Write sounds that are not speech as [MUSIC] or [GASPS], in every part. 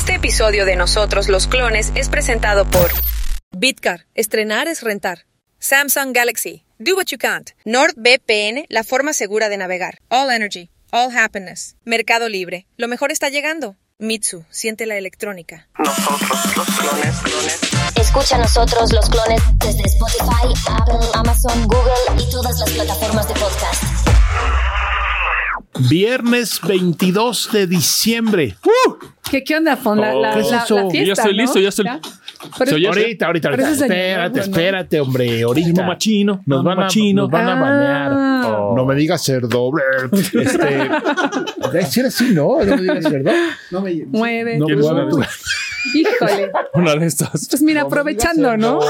Este episodio de Nosotros los Clones es presentado por Bitcar. Estrenar es rentar. Samsung Galaxy. Do what you can't. NordVPN, la forma segura de navegar. All Energy. All Happiness. Mercado Libre. Lo mejor está llegando. Mitsu. Siente la electrónica. Nosotros los clones, clones. Escucha a nosotros los clones desde Spotify, Apple, Amazon, Google y todas las plataformas de podcast. Viernes 22 de diciembre. ¿Qué, qué onda, Fon? La, la, ¿Qué es la- la Ya fiesta, estoy ¿no? listo, ya estoy- Pero- Se oye- Ahorita, ahorita, Pero ahorita. Espérate, ¿no? espérate, hombre. Ahorita. Machino, Nos van, a, machino. nos van a Ah. banear. No me digas cerdo. Este. [LAUGHS] Debe ser así, ¿no? No me digas cerdo. No me. Mueve. No, tu- [LAUGHS] Híjole. Una de estas. Pues mira, aprovechando, ¿no?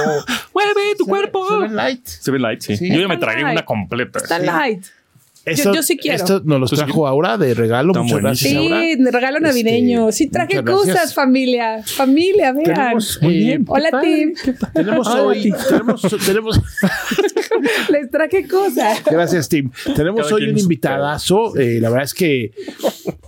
Mueve tu Se- cuerpo. se ve light. Se ve light, sí. Sí. Yo ya me tragué light. una completa. Está light. Esto, yo sí quiero. Esto nos lo Entonces, trajo Aura de regalo. Están Muchas gracias, Sí, Aura. regalo navideño. Sí, traje cosas, familia. Familia, vean. Tenemos, Muy eh, bien. Hola, Tim. Tenemos hoy. Tim. Tenemos, tenemos, [LAUGHS] Les traje cosas. gracias, Tim. Tenemos Cada hoy un invitadazo. eh, la verdad es que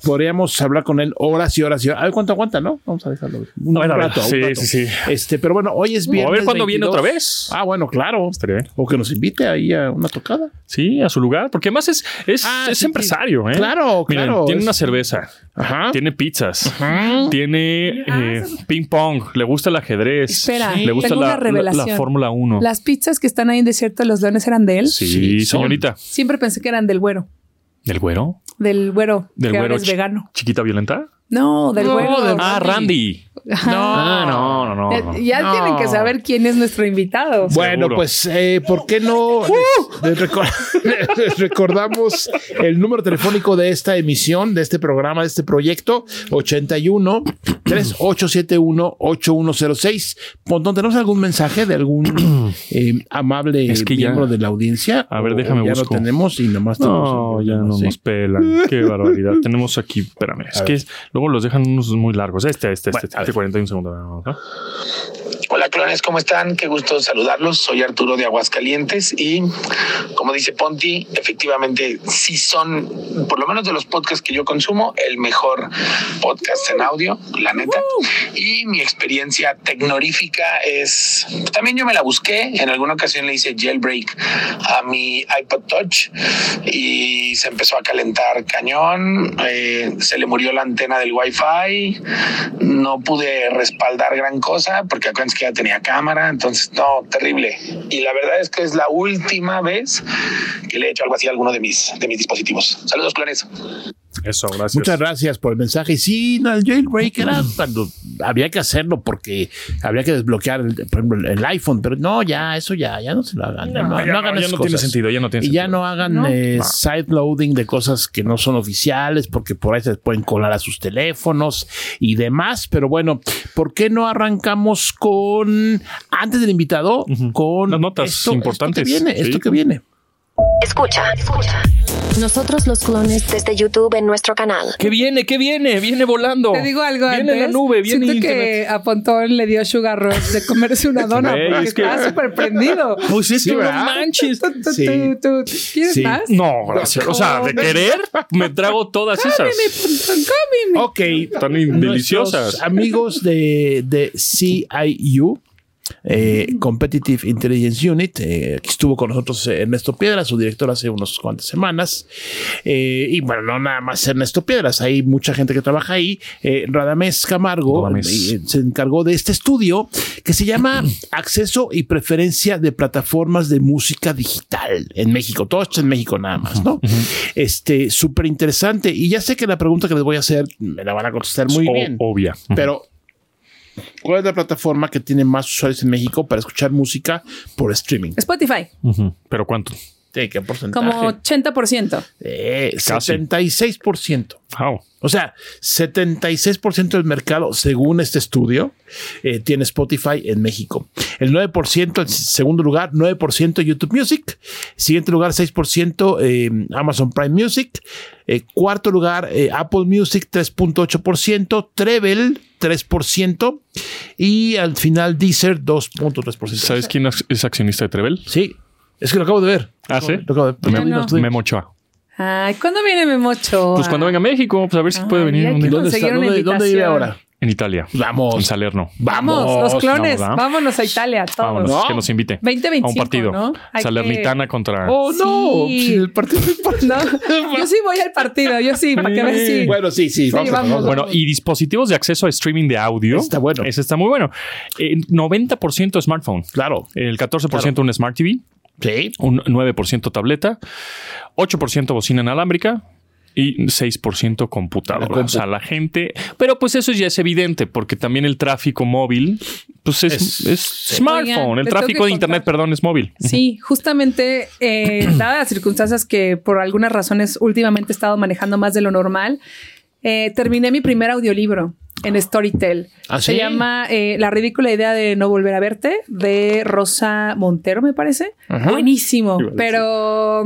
podríamos hablar con él horas y horas y horas. A ver cuánto aguanta, ¿no? Vamos a dejarlo. Un A ver, a ver. rato, un Sí, rato. sí, sí. Este, pero bueno, hoy es O viernes. a ver cuándo viene 22. otra vez. Ah, bueno, claro. Estaría bien. O que nos invite ahí a una tocada. Sí, a su lugar. Porque además es, es, Ah, es sí, empresario, ¿eh? Claro, Miren, claro, Tiene es- una cerveza. Ajá. Tiene pizzas. Tiene eh, ping pong. Le gusta el ajedrez. Espera, le gusta tengo la, una la- revelación. la Fórmula 1. Las pizzas que están ahí en Desierto de los Leones eran de él. Sí, señorita. Siempre pensé que eran del güero. ¿Del güero? Del güero. ¿Del que güero ahora es vegano. ¿Chiquita violenta? No, del No, güero. del- Ah, Randy. Ah, no, no, no. Ya, ya No. tienen que saber quién es nuestro invitado. Bueno, Seguro. pues, eh, ¿por qué no les, les recor- [LAUGHS] les recordamos el número telefónico de esta emisión, de este programa, de este proyecto? 81 3871 8106. Pontón, ¿tenemos algún mensaje de algún [CLEARS THROAT] eh, amable Es que ya- miembro de la audiencia? A ver, ¿O déjame Ya busco. lo tenemos y nomás No, tenemos el ya no nos pelan. Qué barbaridad. Tenemos aquí, espérame, es que luego los dejan unos muy largos. Este, este, Bueno, este, a este ver. 41 segundos. ¿no? Hola clones, ¿cómo están? Qué gusto saludarlos. Soy Arturo de Aguascalientes y como dice Ponti, efectivamente sí son, por lo menos de los podcasts que yo consumo, el mejor podcast en audio, la neta. Y mi experiencia tecnorífica es, también yo me la busqué, en alguna ocasión le hice jailbreak a mi iPod Touch y se empezó a calentar cañón, eh, se le murió la antena del Wi-Fi, no pude respaldar gran cosa porque acuérdense que ya tenía cámara, entonces no, terrible. Y la verdad es que es la última vez que le he hecho algo así a alguno de mis, de mis dispositivos. Saludos, clones. Eso, gracias. Muchas gracias por el mensaje. Y sí, no, el jailbreak era cuando había que hacerlo porque había que desbloquear, el, por ejemplo, el, iPhone, pero no, ya, eso ya, ya no se lo hagan. ya No, no, ya no no, hagan ya esas no tiene cosas. sentido, ya no tiene Y ya sentido. no hagan No. eh, No. side loading de cosas que no son oficiales porque por ahí se pueden colar a sus teléfonos y demás. Pero bueno, ¿por qué no arrancamos con, antes del invitado, con Las notas esto, importantes. Esto que viene, Sí. esto que viene. Escucha, escucha. Nosotros los clones desde YouTube en nuestro canal. ¿Qué viene? ¿Qué viene? Viene volando. Te digo algo Viene antes. la nube, viene Siento internet. que a Pontón le dio sugar rush de comerse una dona Güey, porque es que- estaba súper prendido. Pues es que no ¿verdad? manches. Tú, tú, Sí. tú, tú. ¿Quieres Sí. más? No, gracias. O sea, de querer, me trago todas esas. Cómeme, Pontón, cómeme. Ok. Están Nuestros deliciosas. Amigos de, de CIU, eh, Competitive Intelligence Unit, eh, que estuvo con nosotros eh, Ernesto Piedras, su director hace unas cuantas semanas. Eh, y bueno, no nada más Ernesto Piedras, hay mucha gente que trabaja ahí. Radamés Camargo Radamés. se encargó de este estudio que se llama [CLEARS THROAT] Acceso y Preferencia de Plataformas de Música Digital en México. Todo esto en México nada más, ¿no? Este, súper interesante. Y ya sé que la pregunta que les voy a hacer me la van a contestar muy O- bien. Obvia. Pero, ¿cuál es la plataforma que tiene más usuarios en México para escuchar música por streaming? Spotify. ¿Pero cuánto? ¿De qué porcentaje? como 80%. Eh, Casi. 76%. Wow. O sea, 76% del mercado, según este estudio, eh, tiene Spotify en México. El 9%, en segundo lugar, 9% YouTube Music. Siguiente lugar, 6% eh, Amazon Prime Music. Eh, cuarto lugar, eh, Apple Music, 3.8%. Treble, 3%. Y al final, Deezer, 2.3%. ¿Sabes quién es accionista de Trevel? Sí, es que lo acabo de ver. ¿Ah, sí? Lo acabo de ver. Memo- No estoy- Memo Ochoa. Ay, ¿cuándo viene Memocho? Pues cuando venga a México, pues a ver si puede venir. un. ¿Dónde, está? ¿Dónde, dónde vive ahora? En Italia. Vamos. En Salerno. Vamos, Vamos. los clones. Vámonos a Italia, todos. Vámonos, ¿No? que nos invite 2025, a un partido. ¿no? Salernitana contra. Oh, no. Sí. Sí, el partido. [LAUGHS] No, yo sí voy al partido, yo sí, para que veas si. Bueno, sí, sí. vamos Bueno, y dispositivos de acceso a streaming de audio. Está bueno. Ese está muy bueno. Eh, 90% smartphone. Claro. El 14% un Smart TV. Sí. Un 9% tableta. 8% bocina inalámbrica. Y 6% La computadora. compu. O sea, la gente. Pero pues eso ya es evidente, porque también el tráfico móvil, pues es, Es- es smartphone. Oigan, el tráfico de internet, contar. perdón, es móvil. Sí, justamente, eh, [COUGHS] dadas las circunstancias que por algunas razones últimamente he estado manejando más de lo normal, eh, terminé mi primer audiolibro en Storytel. ¿Ah, Se llama eh, La ridícula idea de no volver a verte, de Rosa Montero, me parece. Buenísimo, decir. pero...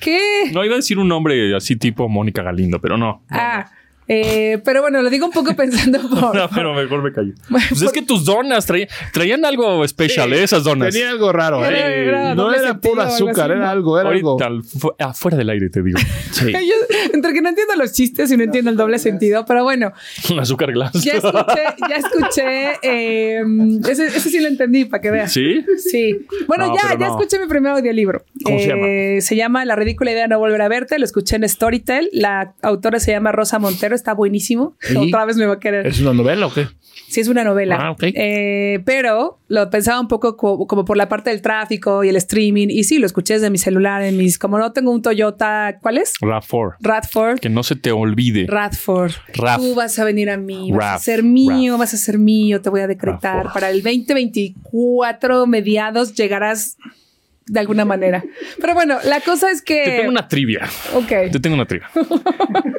¿Qué? No iba a decir un nombre así tipo Mónica Galindo, pero no. Ah, eh, pero bueno, lo digo un poco pensando [LAUGHS] por... No, pero mejor me callo. [LAUGHS] Pues es que tus donas traían, traían algo especial, ¿eh? esas donas. Tenía algo raro. Era- ¿eh? era no era algo azúcar, era algo, era algo. Ahorita, al fu- afuera del aire te digo. [LAUGHS] Sí. Yo- entre que no entiendo los chistes y no entiendo el doble sentido, pero bueno, Un azúcar glass. ya escuché, ya escuché, eh, ese, ese sí lo entendí, para que veas. ¿Sí? Sí. Bueno, No, ya, ya no. escuché mi primer audiolibro. ¿Cómo se Eh, Se llama La ridícula idea de no volver a verte. Lo escuché en Storytel. La autora se llama Rosa Montero. Está buenísimo. [LAUGHS] ¿Y? Otra vez me va a querer. ¿Es una novela o qué? Sí, es una novela. Ah, ok. Eh, pero lo pensaba un poco co- como, por la parte del tráfico y el streaming. Y sí, lo escuché desde mi celular, en mis. Como no tengo un Toyota, ¿cuál es? RAV4. Radford. Que no se te olvide. Radford. Tú vas a venir a mí, vas a ser mío, vas a ser mío, te voy a decretar. Para el 2024, mediados, llegarás de alguna manera. Pero bueno, la cosa es que. Te tengo una trivia. Ok. Te tengo una trivia.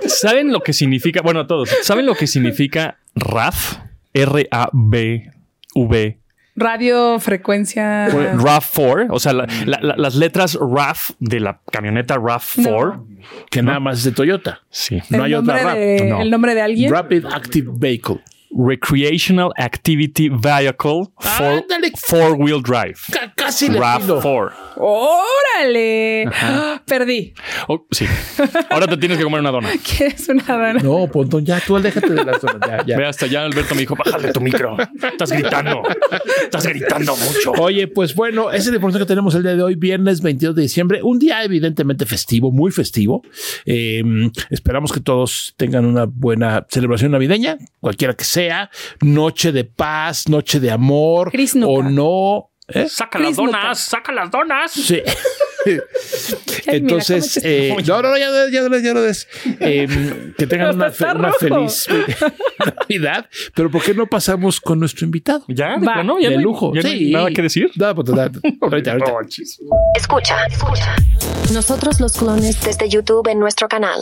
¿Saben lo que significa? Bueno, todos. ¿Saben lo que significa RAV? R-A-B-V. Radio, frecuencia. RAV4. O sea, la- la- la- las letras RAV de la camioneta RAV4. Que nada más es de Toyota. Sí. el, no hay otra nombre rap, de, no. el nombre de alguien. Rapid Active Vehicle. Recreational Activity Vehicle for Ándale. four-wheel drive. Ca- casi le atino. RAV4. ¡Órale! [GASPS] Perdí. Oh, sí. Ahora te tienes que comer una dona. [LAUGHS] ¿Quieres una dona? No, Pontón, ya tú déjate de la zona. Ya, ya. Ve hasta allá, Alberto me dijo, bájale tu micro. Estás gritando. Estás gritando mucho. Oye, pues bueno, esa es información que tenemos el día de hoy, viernes 22 de diciembre, un día evidentemente festivo, muy festivo. Eh, esperamos que todos tengan una buena celebración navideña, cualquiera que sea, noche de paz, noche de amor o no. ¿eh? Saca las Nuka. donas, saca las donas. Sí. [LAUGHS] Entonces, eh, no, no, no, ya, ya, ya, ya lo des. Eh, que tengan una, fe- feliz [LAUGHS] Navidad. Pero ¿por qué no pasamos con nuestro invitado? Ya, Va. no, ya de no lujo. ya no hay Sí. nada que decir. Nada, pues, nada. [LAUGHS] ahorita, ahorita. Escucha, escucha. Nosotros los clones desde YouTube en nuestro canal.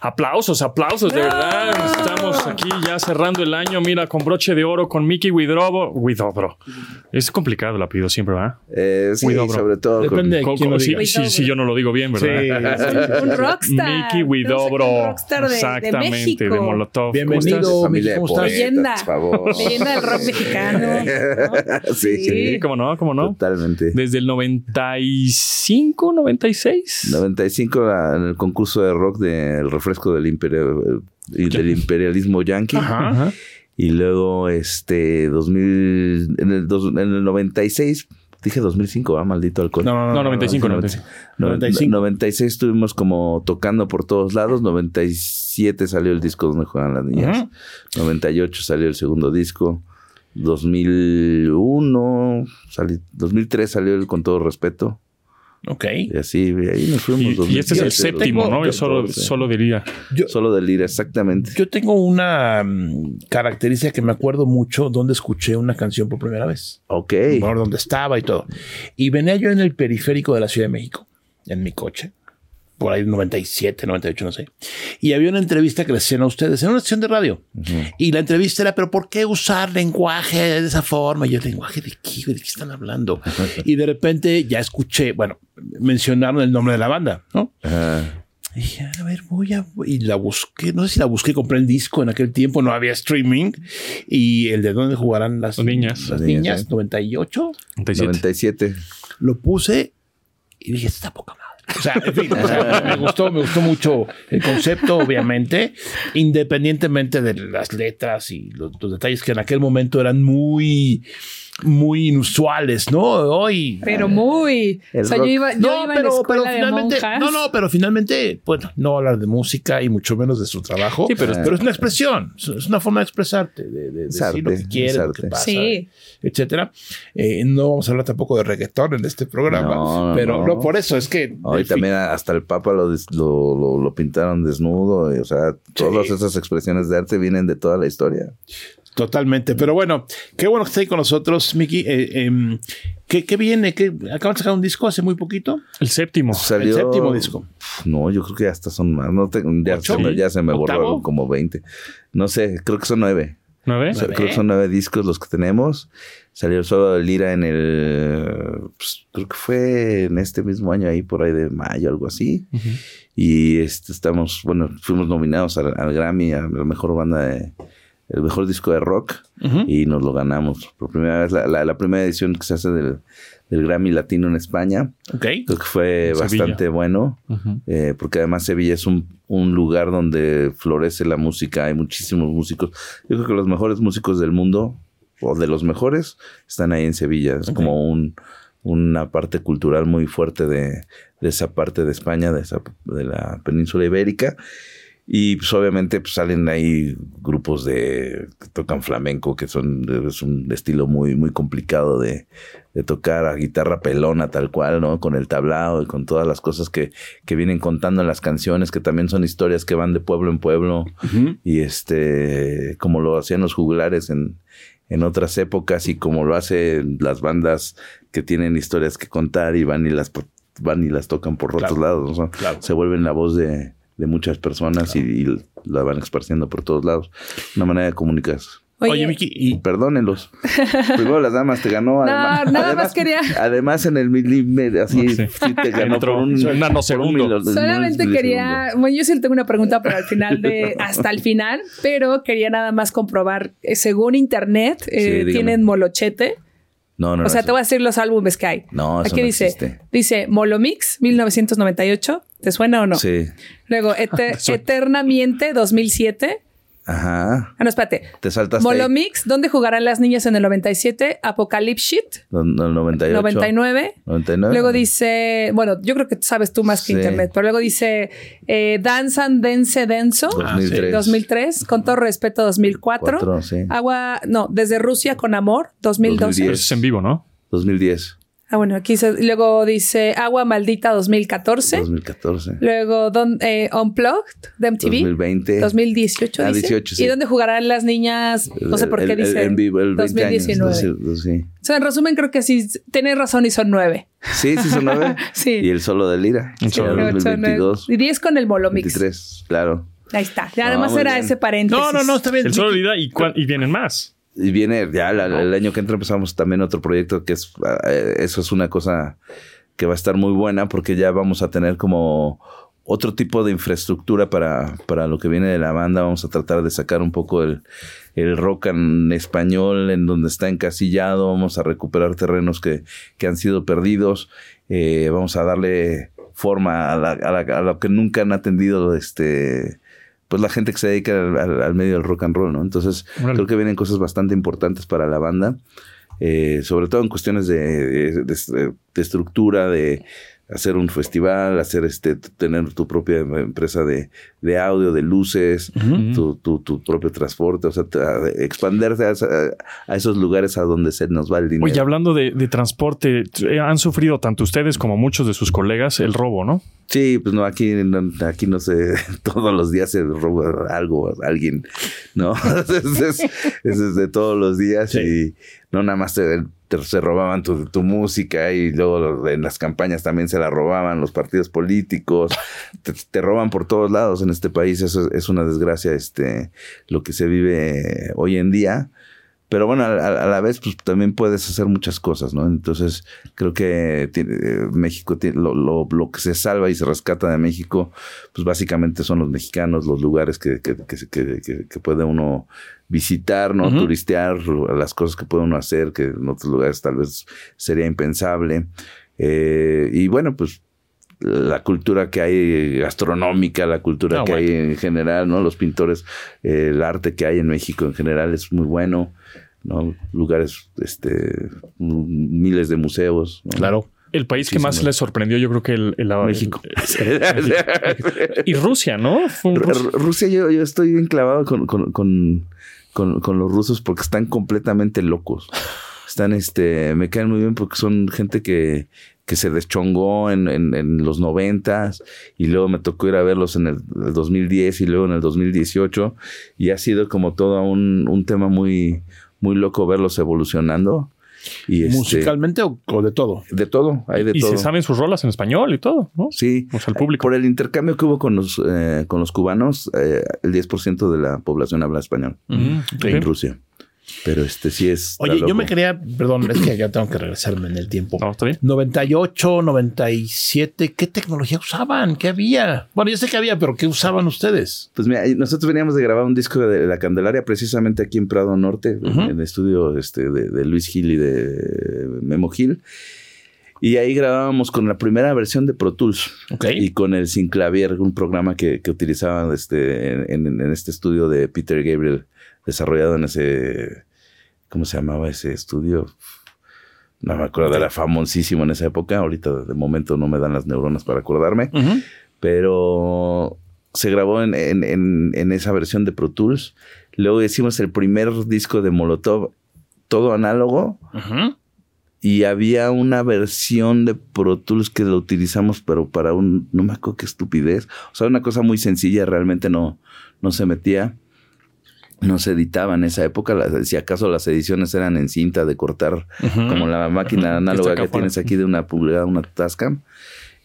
Aplausos, aplausos, de verdad. Estamos aquí ya cerrando el año. Mira, con broche de oro, con Mickey Widrobo. Widobro. Es complicado el apellido siempre, ¿verdad? Eh, sí, Cuidado, bro. sobre todo con- Depende de Con- quién lo con- sí, diga. sí, sí, yo no lo digo bien, ¿verdad? [LAUGHS] Un rockstar. Mickey Widobro. Un rockstar de, de Exactamente, México. de Molotov. ¿Cómo Bienvenido. familia de ¿cómo estás? Leyenda. por favor. [LAUGHS] Leyenda del rock mexicano. [LAUGHS] sí, Sí, cómo no, cómo no. totalmente. Desde el 95, 96. 95 a- en el concurso de rock del refresco del imperio y del imperialismo yanqui. Ajá. Y luego, este, 2000, en el, dos- en el 96, dije 2005, ah, maldito alcohol. No, no, no, No, 95, no, 95. No- 95. 96 estuvimos como tocando por todos lados. 97 salió el disco donde juegan las niñas. Ajá. 98 salió el segundo disco. 2001, salí- 2003 salió el Con todo respeto. Ok. Y así, ahí nos fuimos. Y, y este es el 2007, séptimo, ¿no? Yo 2014. solo, solo diría. Yo, Solo del Lira, exactamente. yo tengo una mm, característica que me acuerdo mucho donde escuché una canción por primera vez. Ok. Por donde estaba y todo. Y venía yo en el periférico de la Ciudad de México, en mi coche. Por ahí 97, 98, no sé. Y había una entrevista que le hacían a ustedes en una estación de radio. Y la entrevista era, pero ¿por qué usar lenguaje de esa forma? Y yo, ¿lenguaje de qué? ¿De qué están hablando? [LAUGHS] y de repente ya escuché, bueno, mencionaron el nombre de la banda, ¿no? Ajá. Y dije, a ver, voy a. Y la busqué, no sé si la busqué, compré el disco en aquel tiempo, no había streaming. Y el de dónde jugarán las niñas. Las Las niñas, niñas, ¿eh? 98. 97. 97. Lo puse y dije, está poca madre. O sea, en fin, me gustó, me gustó mucho el concepto, obviamente, independientemente de las letras y los detalles que en aquel momento eran muy, muy inusuales, ¿no? Hoy. Pero muy. El o sea, yo iba, yo No, iba a la pero, pero de finalmente, no, no, pero finalmente, bueno, no hablar de música y mucho menos de su trabajo, Sí, pero- pero, es una expresión, es- una forma de expresarte, de, de decir lo que quieres, es lo que pasa, Sí. etcétera. Eh, no vamos a hablar tampoco de reggaetón en este programa, No, no, pero no. no. por eso es que Hoy fin, también hasta el Papa lo, des- lo, lo- lo pintaron desnudo. y, o sea, todas esas expresiones de arte vienen de toda la historia. Totalmente. Pero bueno, qué bueno que esté ahí con nosotros, Miki. Eh, em, ¿qué, qué viene? ¿Qué, ¿Acaban de sacar un disco hace muy poquito? El séptimo. Salió, El séptimo disco. No, yo creo que hasta son más. No tengo- ya, se me, ya se me ¿Octavo? borraron como 20. No sé, creo que son nueve. ¿Nueve? O sea, creo que son nueve discos los que tenemos. Salió el solo de Lira en el. pues, creo que fue en este mismo año, ahí por ahí de mayo, algo así. Y este, estamos, bueno, fuimos nominados al, al Grammy a la mejor banda de. El mejor disco de rock y nos lo ganamos. Por primera vez, la, la- la primera edición que se hace del, del Grammy Latino en España. Ok. Creo que fue Sevilla. bastante bueno, eh, porque además Sevilla es un, un lugar donde florece la música, hay muchísimos músicos. Yo creo que los mejores músicos del mundo, o de los mejores, están ahí en Sevilla. Es como un, una parte cultural muy fuerte de, de esa parte de España, de, esa, de la península ibérica. Y pues obviamente pues, salen ahí grupos de que tocan flamenco, que son es un estilo muy, muy complicado de, de tocar a guitarra pelona tal cual, ¿no? Con el tablao y con todas las cosas que, que vienen contando en las canciones, que también son historias que van de pueblo en pueblo. Y este, como lo hacían los juglares en, en otras épocas y como lo hacen las bandas que tienen historias que contar y van y las van y las tocan por Claro. otros lados. ¿no? Claro. Se vuelven la voz de, de muchas personas y, y la van esparciendo por todos lados. Una manera de comunicarse. Oye, Oye, Miki, y Perdónenlos. [LAUGHS] Primero las damas te ganó. No, además, nada además- más quería- Además en el milímetro, así Sí. sí te ganó Entró por un, un nanosegundo. por un mil- Solamente quería, bueno, yo sí le tengo una pregunta para el final de, [LAUGHS] hasta el final, pero quería nada más comprobar, eh, según internet, eh, tienen molochete. No, no, o sea, no, te voy a decir los álbumes que hay. No, eso Aquí no dice, existe. dice Molomix 1998, ¿te suena o no? Sí. Luego Ete- [LAUGHS] Eternamente 2007. Ajá. Ah, no, espérate. Te saltaste. ahí. Molomix, ¿dónde jugarán las niñas en el 97? Apocalypse Shit, No, no, el 98. 99. 99. Luego dice, bueno, yo creo que sabes tú más que Sí. internet, pero luego dice eh, Danzan Dense Denso, 2003. 2003, con todo respeto 2004, Cuatro, sí. Agua, no, desde Rusia con amor, 2012. 2010. Pero eso es en vivo, ¿no? 2010. Ah, bueno, aquí se- luego dice Agua Maldita 2014, 2014. luego don, eh, Unplugged de MTV. 2020. 2018 Ah, dice. 18, sí. ¿Y dónde jugarán las niñas? No sé por qué El- el- dice En vivo, el 20 2019. años. O sea, en resumen, creo que sí, tienes razón y son nueve. Sí, sí, son nueve. [LAUGHS] Sí. Y el solo de Lira. El solo de Ocho, nueve. 2022. Y 10 con el Molomix. 23, claro. Ahí está. No, nada más muy era bien. ese paréntesis. no, no, no, está bien. El solo de ida y, y vienen más. Y viene ya la- el año que entra empezamos también otro proyecto que es, eh, eso es una cosa que va a estar muy buena porque ya vamos a tener como otro tipo de infraestructura para, para lo que viene de la banda. Vamos a tratar de sacar un poco el, el rock en español en donde está encasillado. Vamos a recuperar terrenos que, que han sido perdidos. Eh, vamos a darle forma a, la- a la- a lo que nunca han atendido este pues la gente que se dedica al, al- al medio del rock and roll, ¿no? Entonces, Órale. creo que vienen cosas bastante importantes para la banda, eh, sobre todo en cuestiones de, de- de- de estructura, de hacer un festival, hacer este, tener tu propia empresa de, de audio, de luces, tu, tu- tu propio transporte, o sea, expandirse a, esos lugares a donde se nos va el dinero. Oye, hablando de, de transporte, eh, han sufrido tanto ustedes como muchos de sus colegas el robo, ¿no? Sí, pues no, aquí no, aquí no sé, [LAUGHS] todos los días se roba algo a alguien, ¿no? [LAUGHS] es, es- es- es de todos los días y no nada más te, te- se robaban tu, música y luego en las campañas también se la robaban los partidos políticos, te, te roban por todos lados en este país, eso es, es una desgracia este, lo que se vive hoy en día. Pero bueno, a, a- la vez, pues también puedes hacer muchas cosas, ¿no? Entonces, creo que tiene- eh, México tiene lo, lo- lo que se salva y se rescata de México, pues básicamente son los mexicanos, los lugares que, que, que, que- que- que puede uno visitar, ¿no? Turistear, las cosas que puede uno hacer, que en otros lugares tal vez sería impensable. Eh, y bueno, pues la cultura que hay gastronómica, la cultura Ah, que bueno. hay en general, ¿no? Los pintores, eh, el arte que hay en México en general es muy bueno, ¿no? Lugares, este, miles de museos. ¿no? Claro. El país que más les sorprendió, yo creo que el, el- el- México. [LAUGHS] y Rusia, ¿no? Rusia, yo, yo estoy enclavado con, con, con, con, con los rusos porque están completamente locos. Están, este, me caen muy bien porque son gente que, que se deschongó en, en, en los noventas y luego me tocó ir a verlos en el, el 2010 y luego en el 2018 y ha sido como todo un, un tema muy, muy loco verlos evolucionando. Y este, ¿Musicalmente o, o de todo? de todo, hay de Y todo. se saben sus rolas en español y todo, ¿no? Sí, O sea, el público. por el intercambio que hubo con los, eh, con los cubanos, eh, el 10% de la población habla español Mm, en. Rusia. Pero este sí es. Oye, yo me quería, perdón, es que ya tengo que regresarme en el tiempo. No, está bien. 98, 97, ¿qué tecnología usaban? ¿Qué había? Bueno, yo sé que había, pero ¿qué usaban ustedes? Pues mira, nosotros veníamos de grabar un disco de La Candelaria precisamente aquí en Prado Norte, en- el estudio este, de, de Luis Gil y de Memo Gil. Y ahí grabábamos con la primera versión de Pro Tools. Ok. Y con el Synclavier, un programa que, que utilizaban este, en, en- en este estudio de Peter Gabriel, desarrollado en ese. ¿Cómo se llamaba ese estudio? No me acuerdo, era famosísimo en esa época. Ahorita de momento no me dan las neuronas para acordarme. Pero se grabó en, en- en- en esa versión de Pro Tools. Luego hicimos el primer disco de Molotov, todo análogo. Y había una versión de Pro Tools que lo utilizamos, pero para un, no me acuerdo qué estupidez. O sea, una cosa muy sencilla, realmente no, no se metía, no se editaba en esa época. Si acaso las ediciones eran en cinta de cortar, como la máquina análoga que tienes aquí de una pulgada, una Tascam.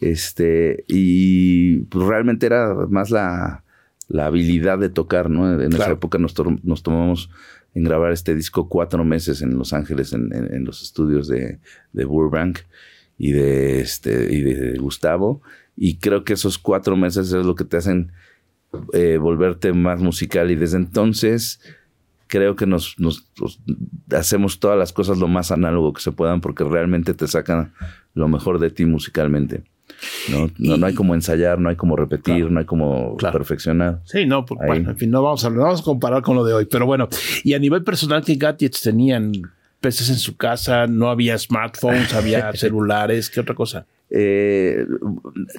Este, y pues realmente era más la, la habilidad de tocar, ¿no? En esa época nos, to- nos tomamos en grabar este disco cuatro meses en Los Ángeles, en, en- en los estudios de, de Burbank y de, este, y de Gustavo. Y creo que esos cuatro meses es lo que te hacen eh, volverte más musical. Y desde entonces creo que nos, nos- nos hacemos todas las cosas lo más análogo que se puedan porque realmente te sacan lo mejor de ti musicalmente. No, no, no hay como ensayar, no hay como repetir, Claro. no hay como Claro. perfeccionar. Sí, no, Ahí. bueno, en fin, no vamos, a, no vamos a comparar con lo de hoy, pero bueno, y a nivel personal, ¿qué gadgets tenían? ¿Peces en su casa? ¿No había smartphones? ¿Había [LAUGHS] celulares? ¿Qué otra cosa? Eh,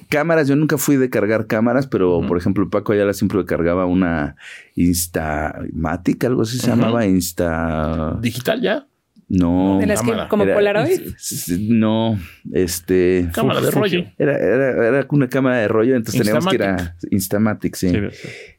cámaras, yo nunca fui de cargar cámaras, pero por ejemplo, Paco Ayala siempre cargaba una Instamatic, algo así se llamaba, Insta. ¿Digital ya? No. De las que, cámara. como Era- Polaroid. No, este. Cámara de rollo. Era, era, era una cámara de rollo, entonces teníamos que ir a Instamatic, sí. Sí,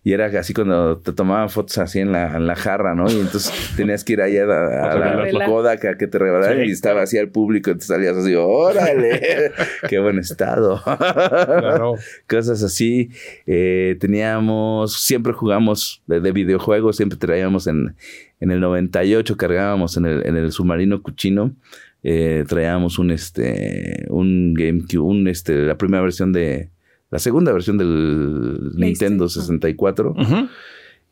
Y era así cuando te tomaban fotos así en la, en la jarra, ¿no? Y entonces [LAUGHS] tenías que ir allá a, a la. Kodak a que te revelaran Sí. y estaba así al público, entonces salías así, órale, [LAUGHS] qué buen estado. Claro. [LAUGHS] Cosas así. Eh, teníamos, siempre jugamos de, de videojuegos, siempre traíamos en, en el 98, cargábamos en el, en el submarino Cuchino. eh, traíamos un este un GameCube, un este, la primera versión de la segunda versión del Nintendo 64 Ujú.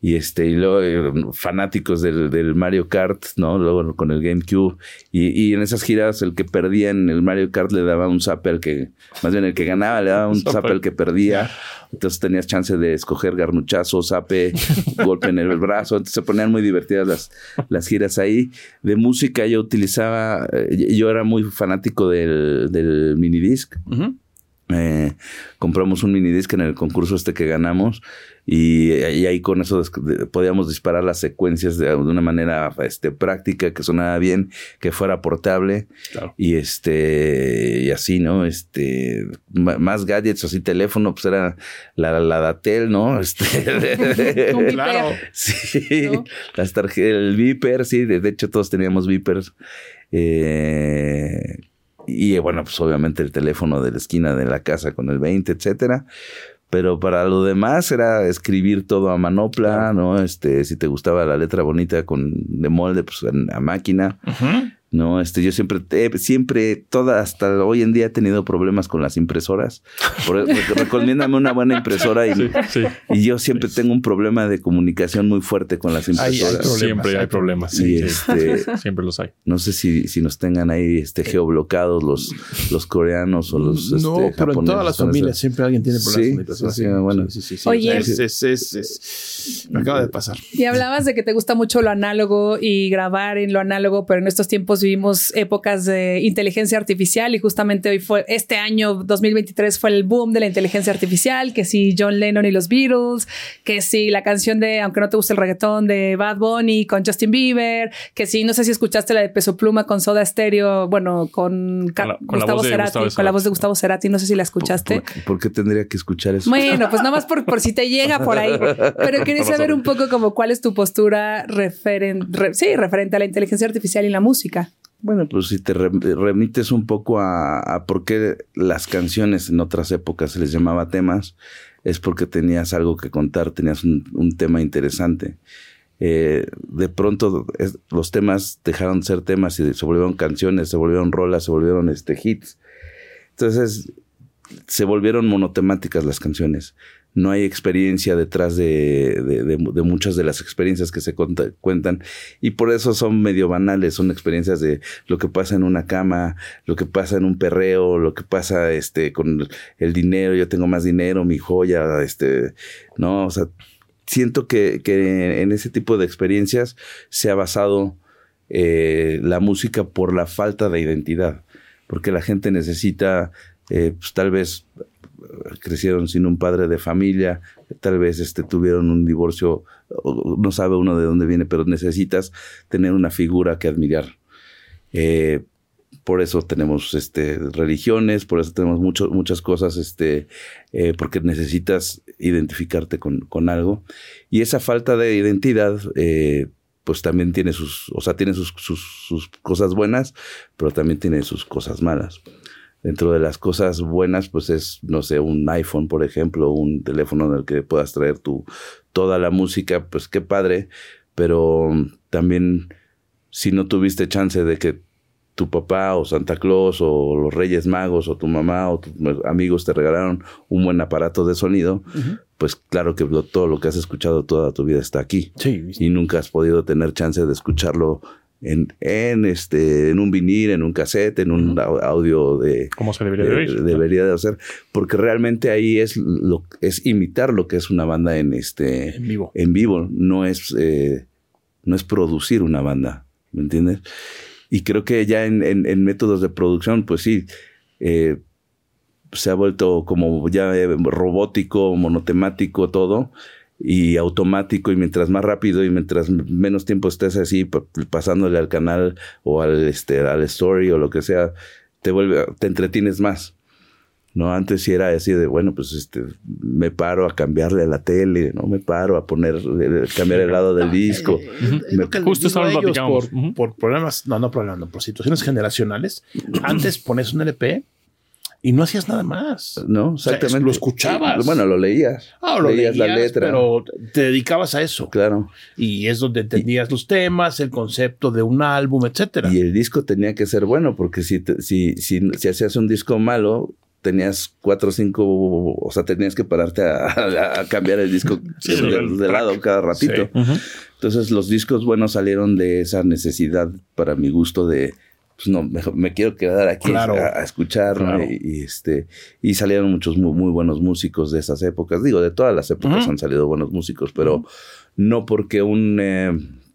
Y este y luego eh, fanáticos del, del Mario Kart, ¿no? Luego con el GameCube y, y en esas giras el que perdía en el Mario Kart le daba un zape al que más bien el que ganaba le daba un [LAUGHS] zape al que perdía. Entonces tenías chance de escoger garnuchazo, zape, [LAUGHS] golpe en el brazo. Entonces se ponían muy divertidas las, las giras ahí. De música yo utilizaba, eh, yo era muy fanático del, del minidisc. Ujú. Eh, compramos un minidisc en el concurso este que ganamos y, y ahí con eso podíamos disparar las secuencias de, de una manera este, práctica, que sonara bien, que fuera portable Claro. y este y así, ¿no? Este más gadgets, así teléfono, pues era la, la Datel, ¿no? [LAUGHS] Este, [LAUGHS] Claro. Sí, ¿No? las tarjetas, el Viper, sí, de, de hecho todos teníamos Vipers. Eh, y bueno, pues obviamente el teléfono de la esquina de la casa con el 20, etcétera. Pero para lo demás era escribir todo a manopla, ¿no? Este, si te gustaba la letra bonita con de molde, pues a máquina. No, este, yo siempre, eh, siempre, toda, hasta hoy en día he tenido problemas con las impresoras. Por, recomiéndame una buena impresora y, Sí. y yo siempre tengo un problema de comunicación muy fuerte con las Hay- hay impresoras. problemas, Siempre hay hay problemas. y Sí, sí. este, [LAUGHS] Siempre los hay. no sé si, si nos tengan ahí este, geoblocados los, los coreanos o los no, este, pero en todas las japoneses. familias siempre alguien tiene problemas Sí, con la impresora. sí, sí, bueno. Sí, sí, sí, Oye. es- es- es- me acaba de pasar. Y hablabas de que te gusta mucho lo análogo y grabar en lo análogo, pero en estos tiempos vivimos épocas de inteligencia artificial y justamente hoy fue, este año 2023 fue el boom de la inteligencia artificial, que si John Lennon y los Beatles, que si la canción de, aunque no te guste el reggaetón, de Bad Bunny con Justin Bieber, que si, no sé si escuchaste la de Peso Pluma con Soda Stereo, bueno, con, Ca- Con la- con la Gustavo voz de Cerati, Gustavo con la voz de. Gustavo Cerati, no sé si la ¿Por, escuchaste. por- por qué tendría que escuchar eso? Bueno, pues nada más por, por si te llega por ahí. Pero [LAUGHS] quería saber un poco como cuál es tu postura referen- sí, referente a la inteligencia artificial y la música. Bueno, pues si te re- remites un poco a, por qué las canciones en otras épocas se les llamaba temas, es porque tenías algo que contar, tenías un, tema interesante. Eh, de pronto los temas dejaron de ser temas y se volvieron canciones, se volvieron rolas, se volvieron este, hits. Entonces se volvieron monotemáticas las canciones. No hay experiencia detrás de, de- muchas de las experiencias que se cuentan. Y por eso son medio banales, son experiencias de lo que pasa en una cama, lo que pasa en un perreo, lo que pasa este con el dinero, yo tengo más dinero, mi joya, este, no, o sea, siento que, que en ese tipo de experiencias se ha basado eh, la música por la falta de identidad, porque la gente necesita, eh, pues, tal vez crecieron sin un padre de familia, tal vez este, tuvieron un divorcio, no sabe uno de dónde viene, pero necesitas tener una figura que admirar. Eh, por eso tenemos este, religiones, por eso tenemos mucho- muchas cosas, este, eh, porque necesitas identificarte con, con algo. Y esa falta de identidad, eh, pues también tiene sus, o sea, tiene sus, sus cosas buenas, pero también tiene sus cosas malas. Dentro de las cosas buenas, pues es, no sé, un iPhone, por ejemplo, un teléfono en el que puedas traer tu, toda la música, pues qué padre, pero mm, también si no tuviste chance de que tu papá o Santa Claus o los Reyes Magos o tu mamá o tus amigos te regalaron un buen aparato de sonido, pues claro que lo- todo lo que has escuchado toda tu vida está aquí. Sí, y nunca has podido tener chance de escucharlo en, en este en un vinil, en un cassette, en un au- audio de ¿Cómo se debería de de- oír? debería de hacer porque realmente ahí es lo es imitar lo que es una banda en este en vivo. en vivo, no es, eh, no es producir una banda, ¿me entiendes? Y creo que ya en, en- en métodos de producción, pues sí, eh, se ha vuelto como ya eh, robótico, monotemático todo y automático y mientras más rápido y mientras menos tiempo estés así pa- pasándole al canal o al este al story o lo que sea te vuelve te entretienes más. No antes sí era así de bueno pues este me paro a cambiarle a la tele no me paro a poner eh, cambiar el lado del disco Justo eso lo por, por problemas, no, no problemas, no, por situaciones generacionales. Antes pones un LP y no hacías nada más. no O sea, exactamente lo escuchabas. bueno lo leías Ah, lo leías leías, la letra pero te dedicabas a eso. claro Y es donde entendías los temas, el concepto de un álbum, etcétera. Y el disco tenía que ser bueno, porque si, te- si, si, si hacías un disco malo, tenías cuatro o cinco, o sea, tenías que pararte a, cambiar el disco [LAUGHS] Sí, de, el de lado cada ratito. Sí. Entonces los discos buenos salieron de esa necesidad, para mi gusto, de, pues no, me, me quiero quedar aquí Claro. a, a escuchar, y, y, este, y salieron muchos muy, muy buenos músicos de esas épocas. Digo, de todas las épocas han salido buenos músicos, pero no porque un, eh,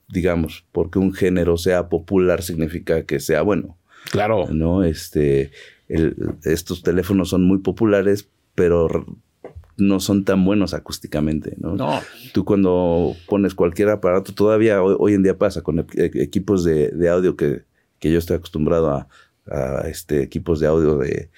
digamos, porque un género sea popular significa que sea bueno. Claro. ¿no? Este, el- estos teléfonos son muy populares, pero no son tan buenos acústicamente, ¿no? No. Tú cuando pones cualquier aparato, todavía hoy, hoy en día pasa con e- equipos de, de audio que, que yo estoy acostumbrado a, a, este, equipos de audio de,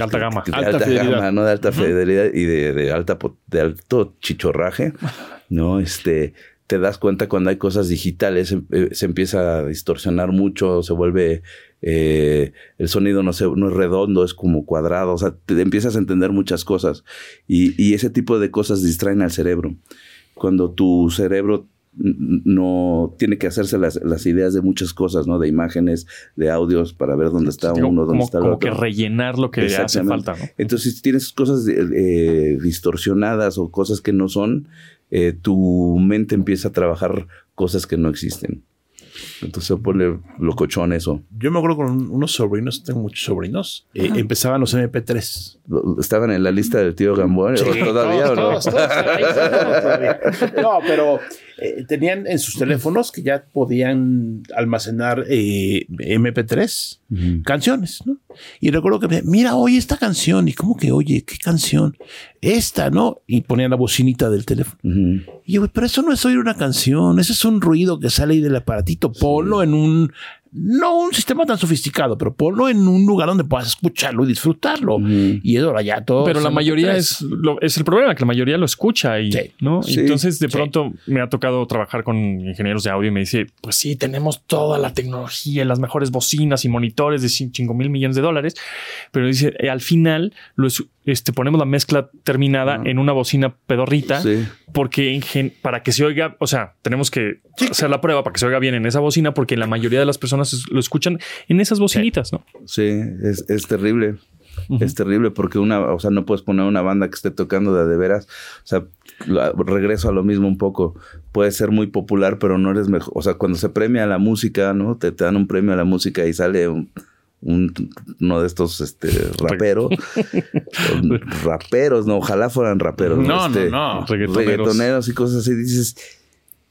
Alta gama. de Alta alta, fidelidad. gama, ¿no? De alta fidelidad y de, de alta de alto chichorraje, [LAUGHS] ¿no? Este, te das cuenta cuando hay cosas digitales, em- eh, se empieza a distorsionar mucho, se vuelve eh, el sonido no, se, no es redondo, es como cuadrado, o sea, te empiezas a entender muchas cosas y, y ese tipo de cosas distraen al cerebro. Cuando tu cerebro no tiene que hacerse las, las ideas de muchas cosas, ¿no? De imágenes, de audios para ver dónde está Digo, uno, dónde como, está el como otro. que rellenar lo que le hace falta, ¿no? Entonces, si tienes cosas eh, distorsionadas o cosas que no son, eh, tu mente empieza a trabajar cosas que no existen. Entonces se pone locochón eso. Yo me acuerdo con unos sobrinos, tengo muchos sobrinos, eh, empezaban los MP3. Lo- Estaban en la lista del tío Gamboa Sí, todavía, ¿o no? todos, todos, todavía. No, pero eh, tenían en sus teléfonos que ya podían almacenar eh, MP3 Ujú. canciones, ¿no? Y recuerdo que me mira, oye esta canción. Y como que, oye, ¿qué canción? Esta, ¿no? Y ponían la bocinita del teléfono. Y yo, pero eso no es oír una canción, ese es un ruido que sale ahí del aparatito. Ponlo en un, no un sistema tan sofisticado, pero ponlo en un lugar donde puedas escucharlo y disfrutarlo. Y ahora ya todo. Pero la mayoría MP3. es, lo- es el problema, que la mayoría lo escucha y, Sí. ¿no? Sí. Entonces, de Sí. pronto me ha tocado trabajar con ingenieros de audio y me dice, pues sí, tenemos toda la tecnología, las mejores bocinas y monitores de 5 mil millones de dólares, pero dice, eh, al final lo es- este, ponemos la mezcla terminada en una bocina pedorrita Sí. porque en gen- para que se oiga, o sea, tenemos que hacer la prueba para que se oiga bien en esa bocina porque la mayoría de las personas lo escuchan en esas bocinitas, ¿no? Sí, es, es terrible. Es terrible porque una, o sea, no puedes poner una banda que esté tocando de de veras. O sea, regreso a lo mismo un poco. Puede ser muy popular, pero no eres mejor. O sea, cuando se premia la música, ¿no? Te, te dan un premio a la música y sale un, un- uno de estos este, raperos. [LAUGHS] o raperos, no, ojalá fueran raperos. No, Este, no, no. Reggaetoneros. reggaetoneros y cosas así. Dices,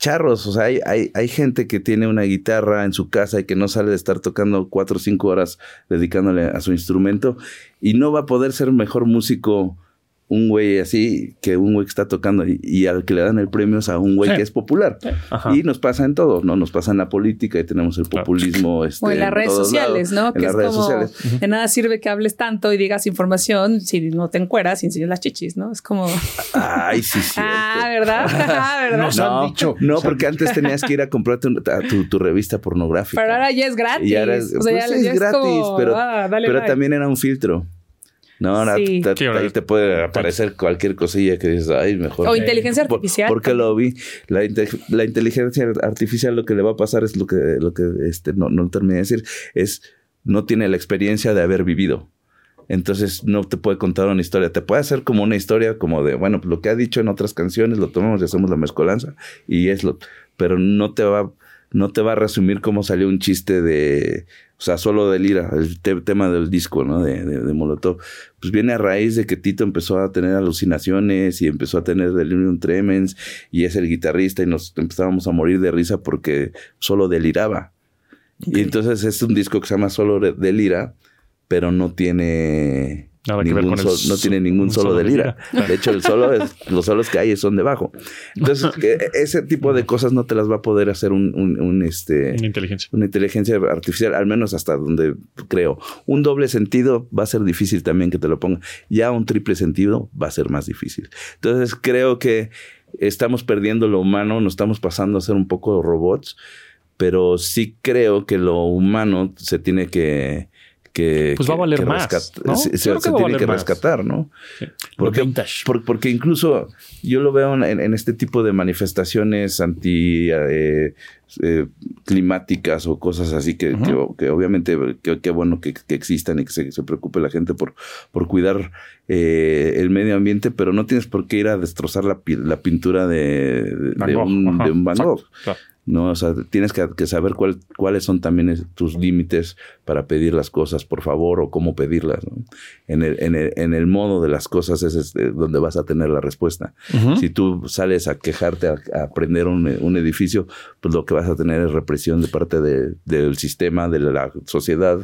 charros, o sea, hay, hay, hay gente que tiene una guitarra en su casa y que no sale de estar tocando cuatro o cinco horas dedicándole a su instrumento y no va a poder ser mejor músico un güey así que un güey que está tocando y, y al que le dan el premio es a un güey Sí. que es popular. Ajá. Y nos pasa en todo, ¿no? Nos pasa en la política y tenemos el Claro. populismo. Este, O en las redes sociales, lados, ¿no? En que las es redes como sociales. de nada sirve que hables tanto y digas información si no te encueras y enseñas las chichis, ¿no? Es como, Ay, sí, [LAUGHS] sí. ah, ¿verdad? [LAUGHS] Ah, ¿verdad? Nos han No, dicho. no, porque antes tenías que ir a comprarte un- a tu, tu revista pornográfica. Pero ahora ya es gratis. Y ahora es, o sea, pues ya, es ya es gratis, como, pero, ah, dale, pero también era un filtro. No, ahora Sí. te- Sí, ahora- ahí te puede aparecer cualquier cosilla que dices, ay, mejor. O inteligencia Por- artificial. porque lo vi. La, inte- la inteligencia artificial lo que le va a pasar es lo que, lo que este, no, no terminé de decir, es no tiene la experiencia de haber vivido. Entonces no te puede contar una historia. Te puede hacer como una historia como de, bueno, lo que ha dicho en otras canciones, lo tomamos y hacemos la mezcolanza y es lo, pero no te va, no te va a resumir cómo salió un chiste de, o sea, solo de Lira, el te- tema del disco, ¿no? De, de, de Molotov. Pues viene a raíz de que Tito empezó a tener alucinaciones y empezó a tener delirium tremens y es el guitarrista y nos empezábamos a morir de risa porque solo deliraba. Y entonces es un disco que se llama Solo de- Delira, pero no tiene Nada que ver ningún con el sol- no tiene ningún solo, solo de lira. De hecho, el solo es, [LAUGHS] los solos que hay son de bajo. Entonces, que ese tipo de cosas no te las va a poder hacer un, un, un, este, Una inteligencia. una inteligencia artificial, al menos hasta donde creo. Un doble sentido va a ser difícil también que te lo ponga. Ya un triple sentido va a ser más difícil. Entonces creo que estamos perdiendo lo humano, nos estamos pasando a ser un poco robots, pero sí creo que lo humano se tiene que... que Pues va a valer que más. Se, tiene que rescatar, ¿no? Porque, vintage. por- porque incluso yo lo veo en, en este tipo de manifestaciones anti eh, eh, climáticas o cosas así que, que- que obviamente que bueno que, que existan y que se, se preocupe la gente por, por cuidar eh, el medio ambiente, pero no tienes por qué ir a destrozar la, pi- la pintura de, un, de un Van Gogh. No, o sea, tienes que, que saber cuál- cuáles son también es- tus límites para pedir las cosas, por favor, o cómo pedirlas. ¿no? En, el, en, el, en el modo de las cosas es este, donde vas a tener la respuesta. Si tú sales a quejarte, a, a prender un, un edificio, pues lo que vas a tener es represión de parte de- del sistema, de la sociedad,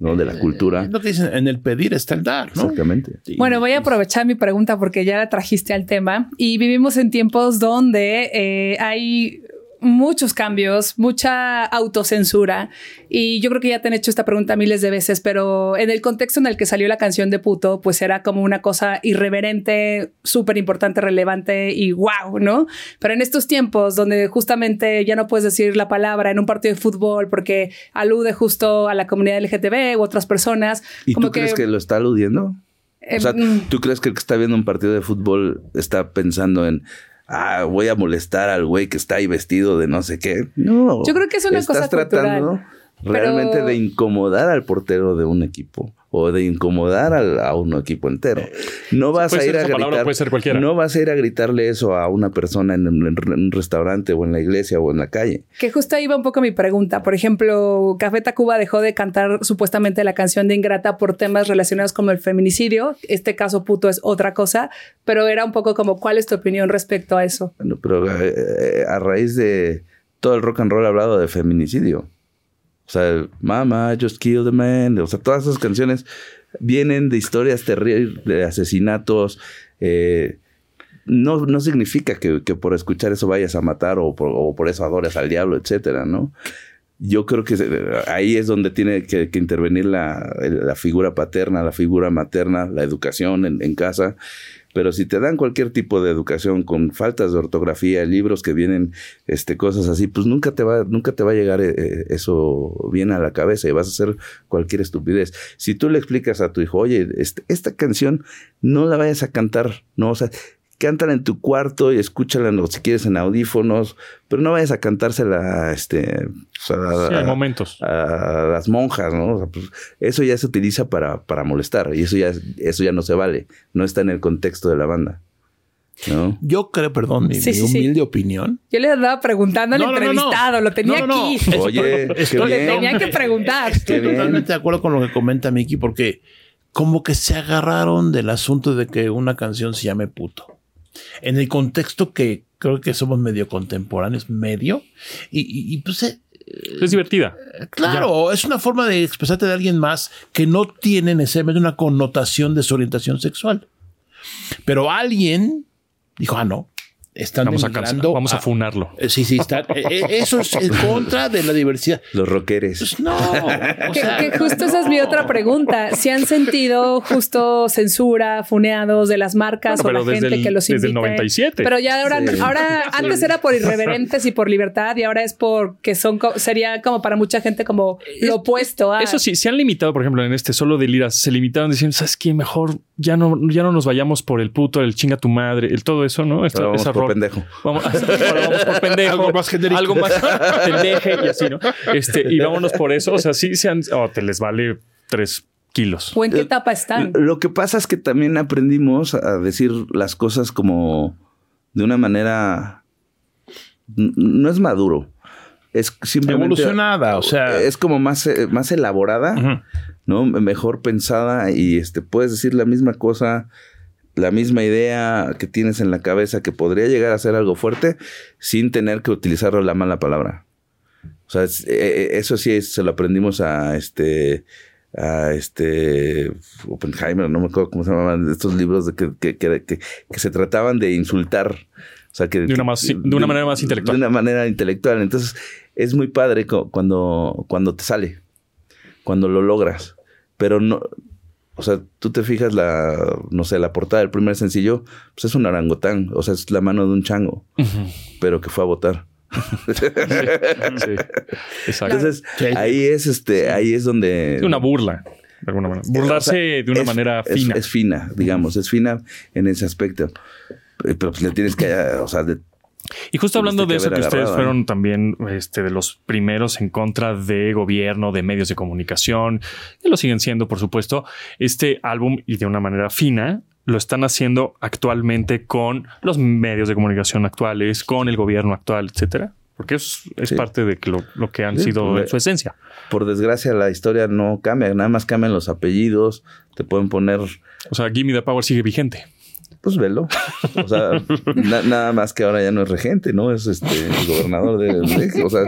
¿no? de la cultura. Es lo que dicen, en el pedir está el dar, ¿no? Exactamente. Bueno, voy a aprovechar mi pregunta porque ya la trajiste al tema y vivimos en tiempos donde eh, hay muchos cambios, mucha autocensura y yo creo que ya te han hecho esta pregunta miles de veces, pero en el contexto en el que salió la canción de puto, pues era como una cosa irreverente, súper importante, relevante y wow, ¿no? Pero en estos tiempos donde justamente ya no puedes decir la palabra en un partido de fútbol porque alude justo a la comunidad LGTB u otras personas, ¿Y como tú crees que lo está aludiendo? Eh, O sea, mm. ¿tú crees que el que está viendo un partido de fútbol está pensando en, ah, voy a molestar al güey que está ahí vestido de no sé qué. No. Yo creo que es una Estás cosa tratando cultural, realmente pero- de incomodar al portero de un equipo o de incomodar al- a un equipo entero. No vas puede a ir ser a palabra, gritar, puede ser cualquiera. no vas a ir a gritarle eso a una persona en, un- en un restaurante o en la iglesia o en la calle. Que justo ahí va un poco mi pregunta. Por ejemplo, Café Tacuba dejó de cantar supuestamente la canción de Ingrata por temas relacionados con el feminicidio. Este caso puto es otra cosa, pero era un poco como, ¿cuál es tu opinión respecto a eso? Bueno, pero eh, eh, a raíz de todo el rock and roll hablado de feminicidio. O sea, Mama, Just Killed a Man. O sea, todas esas canciones vienen de historias terribles, de asesinatos. eh, no, no significa que, que por escuchar eso vayas a matar o por, o por eso adores al diablo, etcétera, ¿no? Yo creo que ahí es donde tiene que, que intervenir la, la figura paterna, la figura materna, la educación en, en casa. Pero si te dan cualquier tipo de educación con faltas de ortografía, libros que vienen, este, cosas así, pues nunca te va, nunca te va a llegar eh, eh, eso bien a la cabeza y vas a hacer cualquier estupidez. Si tú le explicas a tu hijo, oye, este- esta canción no la vayas a cantar, no, o sea, cántala en tu cuarto y escúchala si quieres en audífonos, pero no vayas a cantársela, este, o sea, a- Sí, hay momentos. a las monjas, ¿no? O sea, pues, eso ya se utiliza para, para molestar y eso ya, eso ya no se vale, no está en el contexto de la banda, ¿no? Yo creo, perdón, mi, Sí, mi sí. humilde opinión. Yo le andaba preguntando al No, no, no, no. entrevistado, lo tenía No, no, no. aquí. Oye, estoy- bien. Tenía que preguntar. Estoy Qué bien. totalmente de acuerdo con lo que comenta Miki, porque como que se agarraron del asunto de que una canción se llame puto. En el contexto que creo que somos medio contemporáneos, medio, y, y- y, pues eh, Es divertida. claro, es una forma de expresarte de alguien más que no tiene necesariamente una connotación de su orientación sexual. Pero alguien dijo, ah, no, están Vamos a denigrando vamos a funarlo. Eh, Sí, sí, está. eh, eh, eso es en contra de la diversidad. [LAUGHS] Los rockeres. Pues no. o Que, sea, que justo esa es mi otra pregunta. ¿Si han sentido justo censura, funeados de las marcas Bueno, o la gente el- que los desde el invite? 97. Pero ya ahora, Sí. ahora antes era por irreverentes y por libertad y ahora es porque son sería como para mucha gente como lo opuesto a Eso sí, se han limitado, por ejemplo, en este solo de liras, se limitaron diciendo, ¿sabes qué? Mejor ya no, ya no nos vayamos por el puto, el chinga tu madre, el todo eso, ¿no? Esto- vamos esa por pendejo. Vamos, [LAUGHS] ahora vamos por [LAUGHS] pendejo. Algo más genérico. Algo más [LAUGHS] pendeje y así, ¿no? Este, y vámonos por eso. O sea, sí se han, oh, te les vale tres kilos. o en qué etapa están. Lo que pasa es que también aprendimos a decir las cosas como de una manera no es maduro. Es simplemente Evolucionada, o sea. es como más, eh, más elaborada, Ujú. ¿No? Mejor pensada y este puedes decir la misma cosa, la misma idea que tienes en la cabeza que podría llegar a ser algo fuerte sin tener que utilizar la mala palabra. O sea, es- eh, eh, eso sí es- se lo aprendimos a este a este Oppenheimer, no me acuerdo cómo se llamaban estos libros de que, que, que- se trataban de insultar. O sea, que, De una más- de una manera más intelectual. De una manera intelectual. Entonces, es muy padre cu- cuando, cuando te sale, cuando lo logras. Pero no, o sea, tú te fijas la, no sé, la portada del primer sencillo, pues es un orangután, o sea, es la mano de un chango, pero que fue a votar. [LAUGHS] Sí, [LAUGHS] exacto. Entonces, ahí es este, ahí es donde Es una burla, de alguna manera. Burlarse O sea, de una es- manera es- fina. Es, fina, digamos, es fina en ese aspecto. Eh, Pero pues le tienes que, o sea, de- Y justo hablando de eso, que ustedes agarrado, fueron también este, de los primeros en contra de gobierno, de medios de comunicación, que lo siguen siendo, por supuesto. Este álbum, y de una manera fina, lo están haciendo actualmente con los medios de comunicación actuales, con el gobierno actual, etcétera. Porque es, es Sí. parte de lo, lo que han Sí, sido pues, en su esencia. por desgracia la historia no cambia, nada más cambian los apellidos, te pueden poner, O sea, Gimme the Power sigue vigente. Pues velo. O sea, [LAUGHS] na- nada más que ahora ya no es regente, ¿no? Es este el gobernador de, o sea,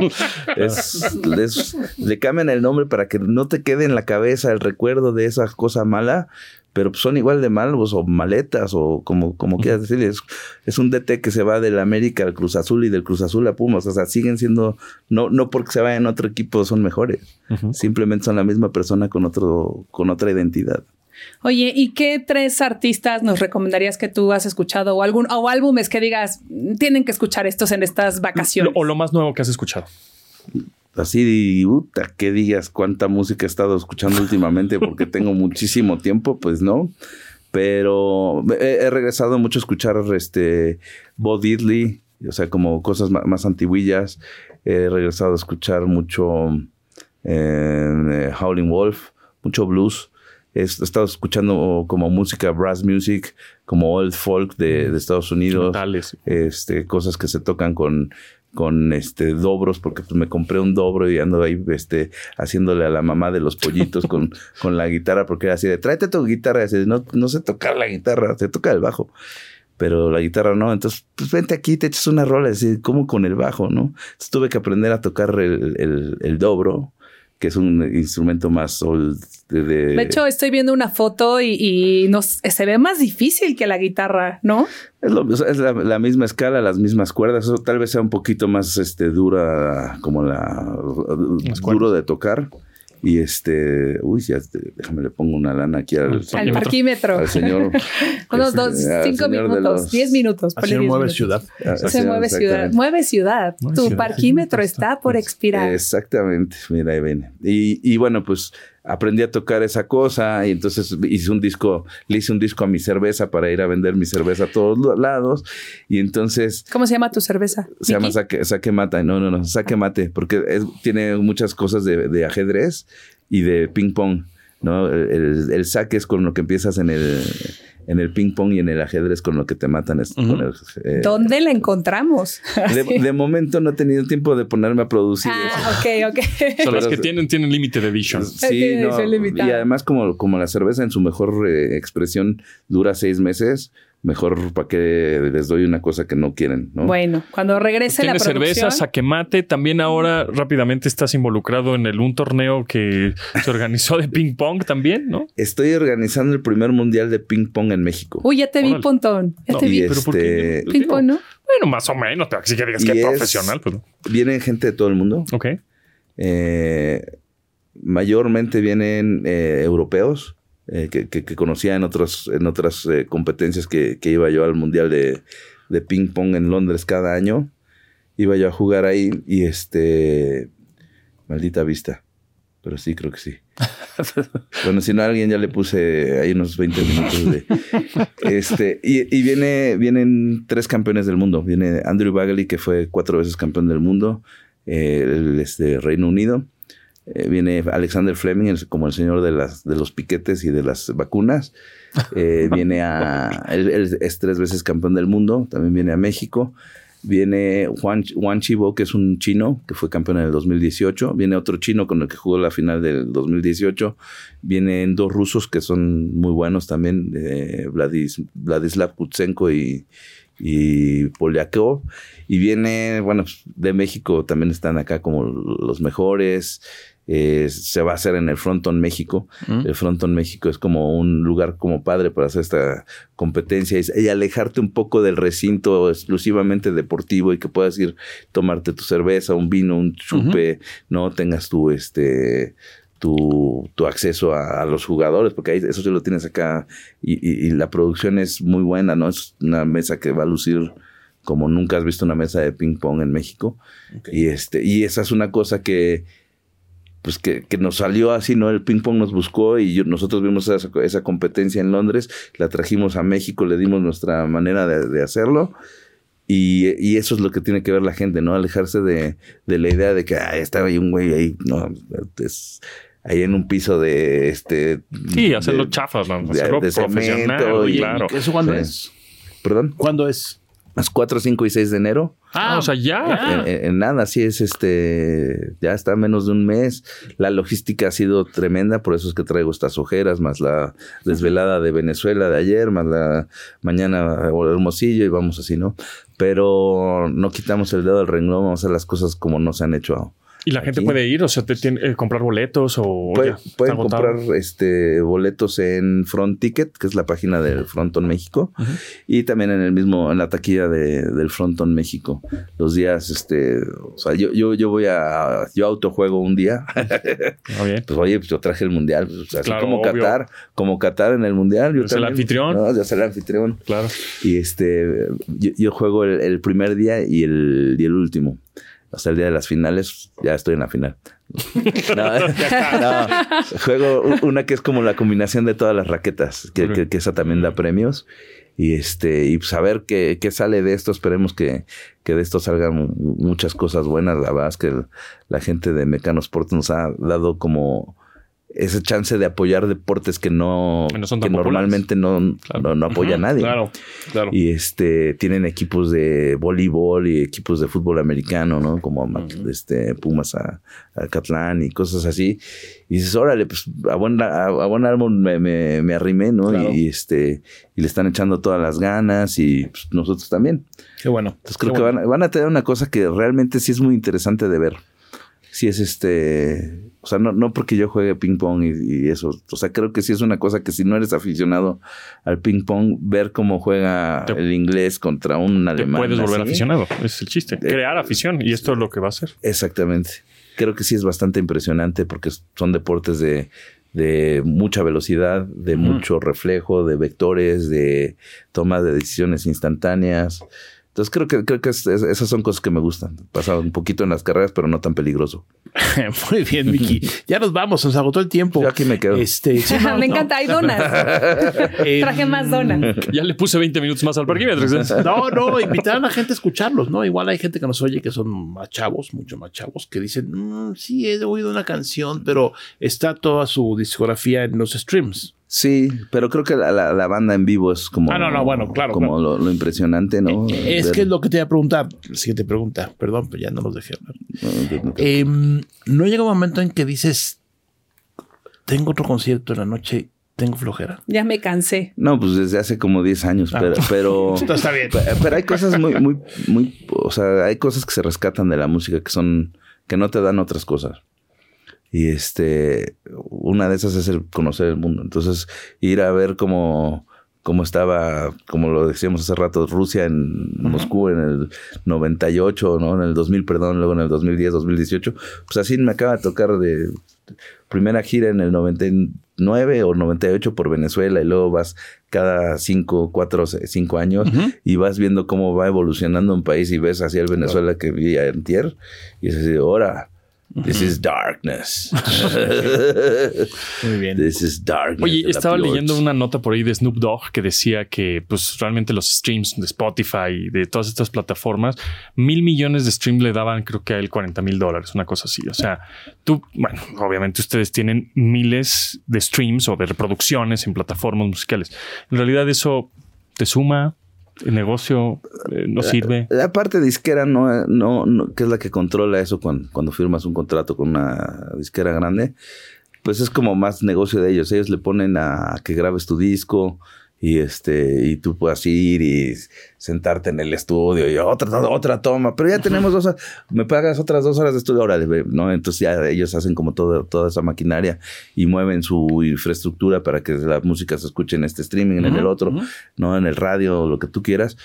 es, es- le cambian el nombre para que no te quede en la cabeza el recuerdo de esa cosa mala, pero pues son igual de malos o maletas o como, como quieras decir. Es, es un DT que se va del América al Cruz Azul y del Cruz Azul a Pumas. O sea, siguen siendo, no, no porque se vayan a otro equipo son mejores. Simplemente son la misma persona con otro, con otra identidad. Oye, ¿y qué tres artistas nos recomendarías que tú has escuchado o algún o álbumes que digas tienen que escuchar estos en estas vacaciones? Lo- o lo más nuevo que has escuchado. Así, puta, que digas cuánta música he estado escuchando últimamente porque [LAUGHS] tengo muchísimo tiempo, pues no. Pero he, he regresado mucho a escuchar este Bo Diddley, o sea, como cosas ma- más antiguillas. He regresado a escuchar mucho eh, Howling Wolf, mucho blues. He est- he estado escuchando como música brass music, como old folk de, de Estados Unidos Metales. este, cosas que se tocan con, con este dobros, porque pues me compré un dobro y ando ahí este, haciéndole a la mamá de los pollitos con, [LAUGHS] con la guitarra, porque era así de tráete tu guitarra, y así de, no, no sé tocar la guitarra, se toca el bajo. Pero la guitarra no, entonces pues vente aquí, te echas una rola, así como con el bajo, ¿no? Entonces tuve que aprender a tocar el, el, el dobro, que es un instrumento más old de, de- De hecho, estoy viendo una foto y, y nos, se ve más difícil que la guitarra, ¿no? Es, lo- es la, la misma escala, las mismas cuerdas. Eso tal vez sea un poquito más este, dura, como la Las duro de tocar. Y este, uy, ya déjame le pongo una lana aquí al, Al Al Parquímetro. al señor. [LAUGHS] Unos dos, cinco minutos, los- diez minutos. Así diez mueve minutos. ciudad. Se señor, mueve ciudad. Mueve ciudad. Mueve tu ciudad. parquímetro Sí, está por expirar. Exactamente, mira, ahí viene. Y, y bueno, pues aprendí a tocar esa cosa y entonces hice un disco, le hice un disco a mi cerveza para ir a vender mi cerveza a todos lados. Y entonces ¿Cómo se llama tu cerveza? Se llama saque, saque mata. No, no, no, saque mate, porque es- tiene muchas cosas de, de ajedrez y de ping pong. ¿no? El saque es con lo que empiezas en el, en el ping pong y en el ajedrez con lo que te matan. es con el, eh, ¿Dónde la encontramos? [LAUGHS] de, de momento no he tenido tiempo de ponerme a producir eso. ah, ok, ok. [LAUGHS] O sea, las que tienen, tienen limited edition. Sí, Tiene no, y además como, como la cerveza en su mejor eh, expresión dura seis meses, mejor para que les doy una cosa que no quieren, ¿no? Bueno, cuando regrese la producción. cerveza, saquemate. También ahora rápidamente estás involucrado en el, un torneo que se organizó de ping pong también, ¿no? Estoy organizando el primer mundial de ping pong en México. Uy, ya te vi, Órale. Pontón. Ya No, te vi. pero ¿por qué? este, Ping pong, ¿no? Bueno, más o menos, pero así que digas que Y es es- profesional, pues no. Vienen gente de todo el mundo. Ok. Eh, mayormente vienen eh, europeos eh, que, que- que conocía en, otros, en otras eh, competencias que, que iba yo al Mundial de, de Ping Pong en Londres cada año. Iba yo a jugar ahí y este... Maldita vista. Pero sí, creo que sí. [LAUGHS] bueno, si no, a alguien ya le puse ahí unos 20 minutos de... Este, y y viene, vienen tres campeones del mundo. Viene Andrew Bagley, que fue cuatro veces campeón del mundo. eh, él es de Reino Unido. Eh, viene Alexander Fleming, como el señor de, las, de los piquetes y de las vacunas. Eh, [LAUGHS] viene a... Él, él es tres veces campeón del mundo. También viene a México. Viene Juan, Juan Chivo, que es un chino, que fue campeón en el 2018. Viene otro chino con el que jugó la final del 2018. Vienen dos rusos que son muy buenos también, eh, Vladis- Vladislav Kutsenko y, y Polyakov. Y viene, bueno, pues, de México también están acá como los mejores. Eh, se va a hacer en el Fronton México. El Fronton México es como un lugar como padre para hacer esta competencia y, y alejarte un poco del recinto exclusivamente deportivo y que puedas ir tomarte tu cerveza, un vino, un chupe, no tengas tu este tu, tu acceso a, a los jugadores, porque ahí, eso sí lo tienes acá y, y- y la producción es muy buena, ¿no? Es una mesa que va a lucir como nunca has visto una mesa de ping pong en México. Y este, y esa es una cosa que, pues que, que nos salió así, ¿no? El ping pong nos buscó y yo- nosotros vimos esa, esa competencia en Londres, la trajimos a México, le dimos nuestra manera de, de hacerlo. Y, y eso es lo que tiene que ver la gente, ¿no? Alejarse de, de la idea de que ah, estaba ahí un güey ahí, no, es ahí en un piso de este. Sí, hacerlo de- chafas, ¿no? de- hacerlo de profesional, cemento y- claro. ¿Eso cuándo Sí. es? Perdón, ¿Cuándo es? las 4, 5 y 6 de enero. Ah, o sea, ya. En, nada, sí es este, ya está menos de un mes. La logística ha sido tremenda, por eso es que traigo estas ojeras, más la desvelada de Venezuela de ayer, más la mañana Hermosillo y vamos así, ¿no? Pero no quitamos el dedo del renglón, vamos a hacer las cosas como no se han hecho. Y la gente puede ir, o sea, te tiene, eh, comprar boletos o. Ya, pueden comprar este boletos en Front Ticket, que es la página del Fronton México, y también en el mismo, en la taquilla de- del Fronton México. Los días, este, o sea, yo, yo, yo voy a, yo autojuego un día. Bien. [LAUGHS] Pues oye, pues yo traje el mundial, pues, así Claro, como obvio. Qatar, como Qatar en el mundial. Yo Es el también, anfitrión. No, yo soy el anfitrión. Claro. Y este, yo, yo juego el, el primer día y el, y el último. Hasta el día de las finales, ya estoy en la final. [LAUGHS] No, [LAUGHS] no, juego una que es como la combinación de todas las raquetas, que, Ok. que- que esa también da premios. Y este, y saber qué, qué sale de esto, esperemos que, que de esto salgan mu- muchas cosas buenas. La verdad es que la gente de Mecano Sports nos ha dado como ese chance de apoyar deportes que no, no son que normalmente no, Claro. no, no apoya a nadie. Claro, claro. Y este tienen equipos de voleibol y equipos de fútbol americano, ¿no? Como este Pumas a, a Catlán y cosas así. Y dices, órale, pues a buen, a, a buen árbol me, me, me arrimé, ¿no? Claro. Y, este y le están echando todas las ganas y pues, nosotros también. Qué bueno. Entonces creo Qué que van, van a tener una cosa que realmente sí es muy interesante de ver. Sí es este, o sea, no, no porque yo juegue ping pong y, y eso, o sea, creo que sí es una cosa que si no eres aficionado al ping pong, ver cómo juega Te- el inglés contra un Te alemán. puedes volver así, aficionado. Es el chiste. Crear afición. Y esto es lo que va a hacer. Exactamente. Creo que sí es bastante impresionante porque son deportes de, de mucha velocidad, de mucho reflejo, de vectores, de toma de decisiones instantáneas. Entonces creo que, creo que es- es- esas son cosas que me gustan. Pasar un poquito en las carreras, pero no tan peligroso. [LAUGHS] Muy bien, Miki. [LAUGHS] Ya nos vamos, nos agotó el tiempo. Yo aquí me quedo. Este, sí, [LAUGHS] no, Me no. encanta, hay donas. Traje más donas. Ya le puse 20 minutos más al parquímetro. No, no, invitar a la gente a escucharlos, ¿no? Igual hay gente que nos oye que son más chavos, mucho más chavos, que dicen, "Mm, sí, he oído una canción, pero está toda su discografía en los streams. Sí, pero creo que la, la- la banda en vivo es como, Ah, no, no, bueno, claro, como Lo, lo impresionante, ¿no? Es Ver- que es lo que te iba a preguntar. Siguiente pregunta, perdón, pero ya no los dejé hablar. no, no, no. Em, ¿No llega un momento en que dices, tengo otro concierto en la noche, tengo flojera? Ya me cansé. No, pues desde hace como 10 años, Ah. pero, pero, [LAUGHS] Esto está bien. pe- pero hay cosas muy, muy, muy, o sea, hay cosas que se rescatan de la música que son, que no te dan otras cosas. Y este, una de esas es el conocer el mundo. Entonces, ir a ver cómo, cómo estaba, como lo decíamos hace rato, Rusia en Moscú en el 98, ¿no? En el 2000, perdón, luego en el 2010, 2018. Pues así me acaba de tocar de primera gira en el 99 o 98 por Venezuela y luego vas cada 5, 4, 5 años y vas viendo cómo va evolucionando un país y ves hacia el Venezuela que vi antier y dices, ahora, this is darkness. [LAUGHS] Muy bien. this is darkness. Oye, estaba leyendo una nota por ahí de Snoop Dogg que decía que pues realmente los streams de Spotify y de todas estas plataformas, mil millones de streams le daban creo que a él 40 mil dólares, una cosa así. O sea, tú, bueno, obviamente ustedes tienen miles de streams o de reproducciones en plataformas musicales. En realidad eso te suma, el negocio eh, no sirve. La parte disquera no, no, no- que es la que controla eso cuando, cuando firmas un contrato con una disquera grande, pues es como más negocio de ellos. Ellos le ponen a que grabes tu disco y este y tú puedas ir y sentarte en el estudio y otra otra toma, pero ya tenemos dos horas, me pagas otras dos horas de estudio, ve, ¿no? Entonces ya ellos hacen como todo, toda esa maquinaria y mueven su infraestructura para que la música se escuche en este streaming, en el otro, ¿no? En el radio, lo que tú quieras.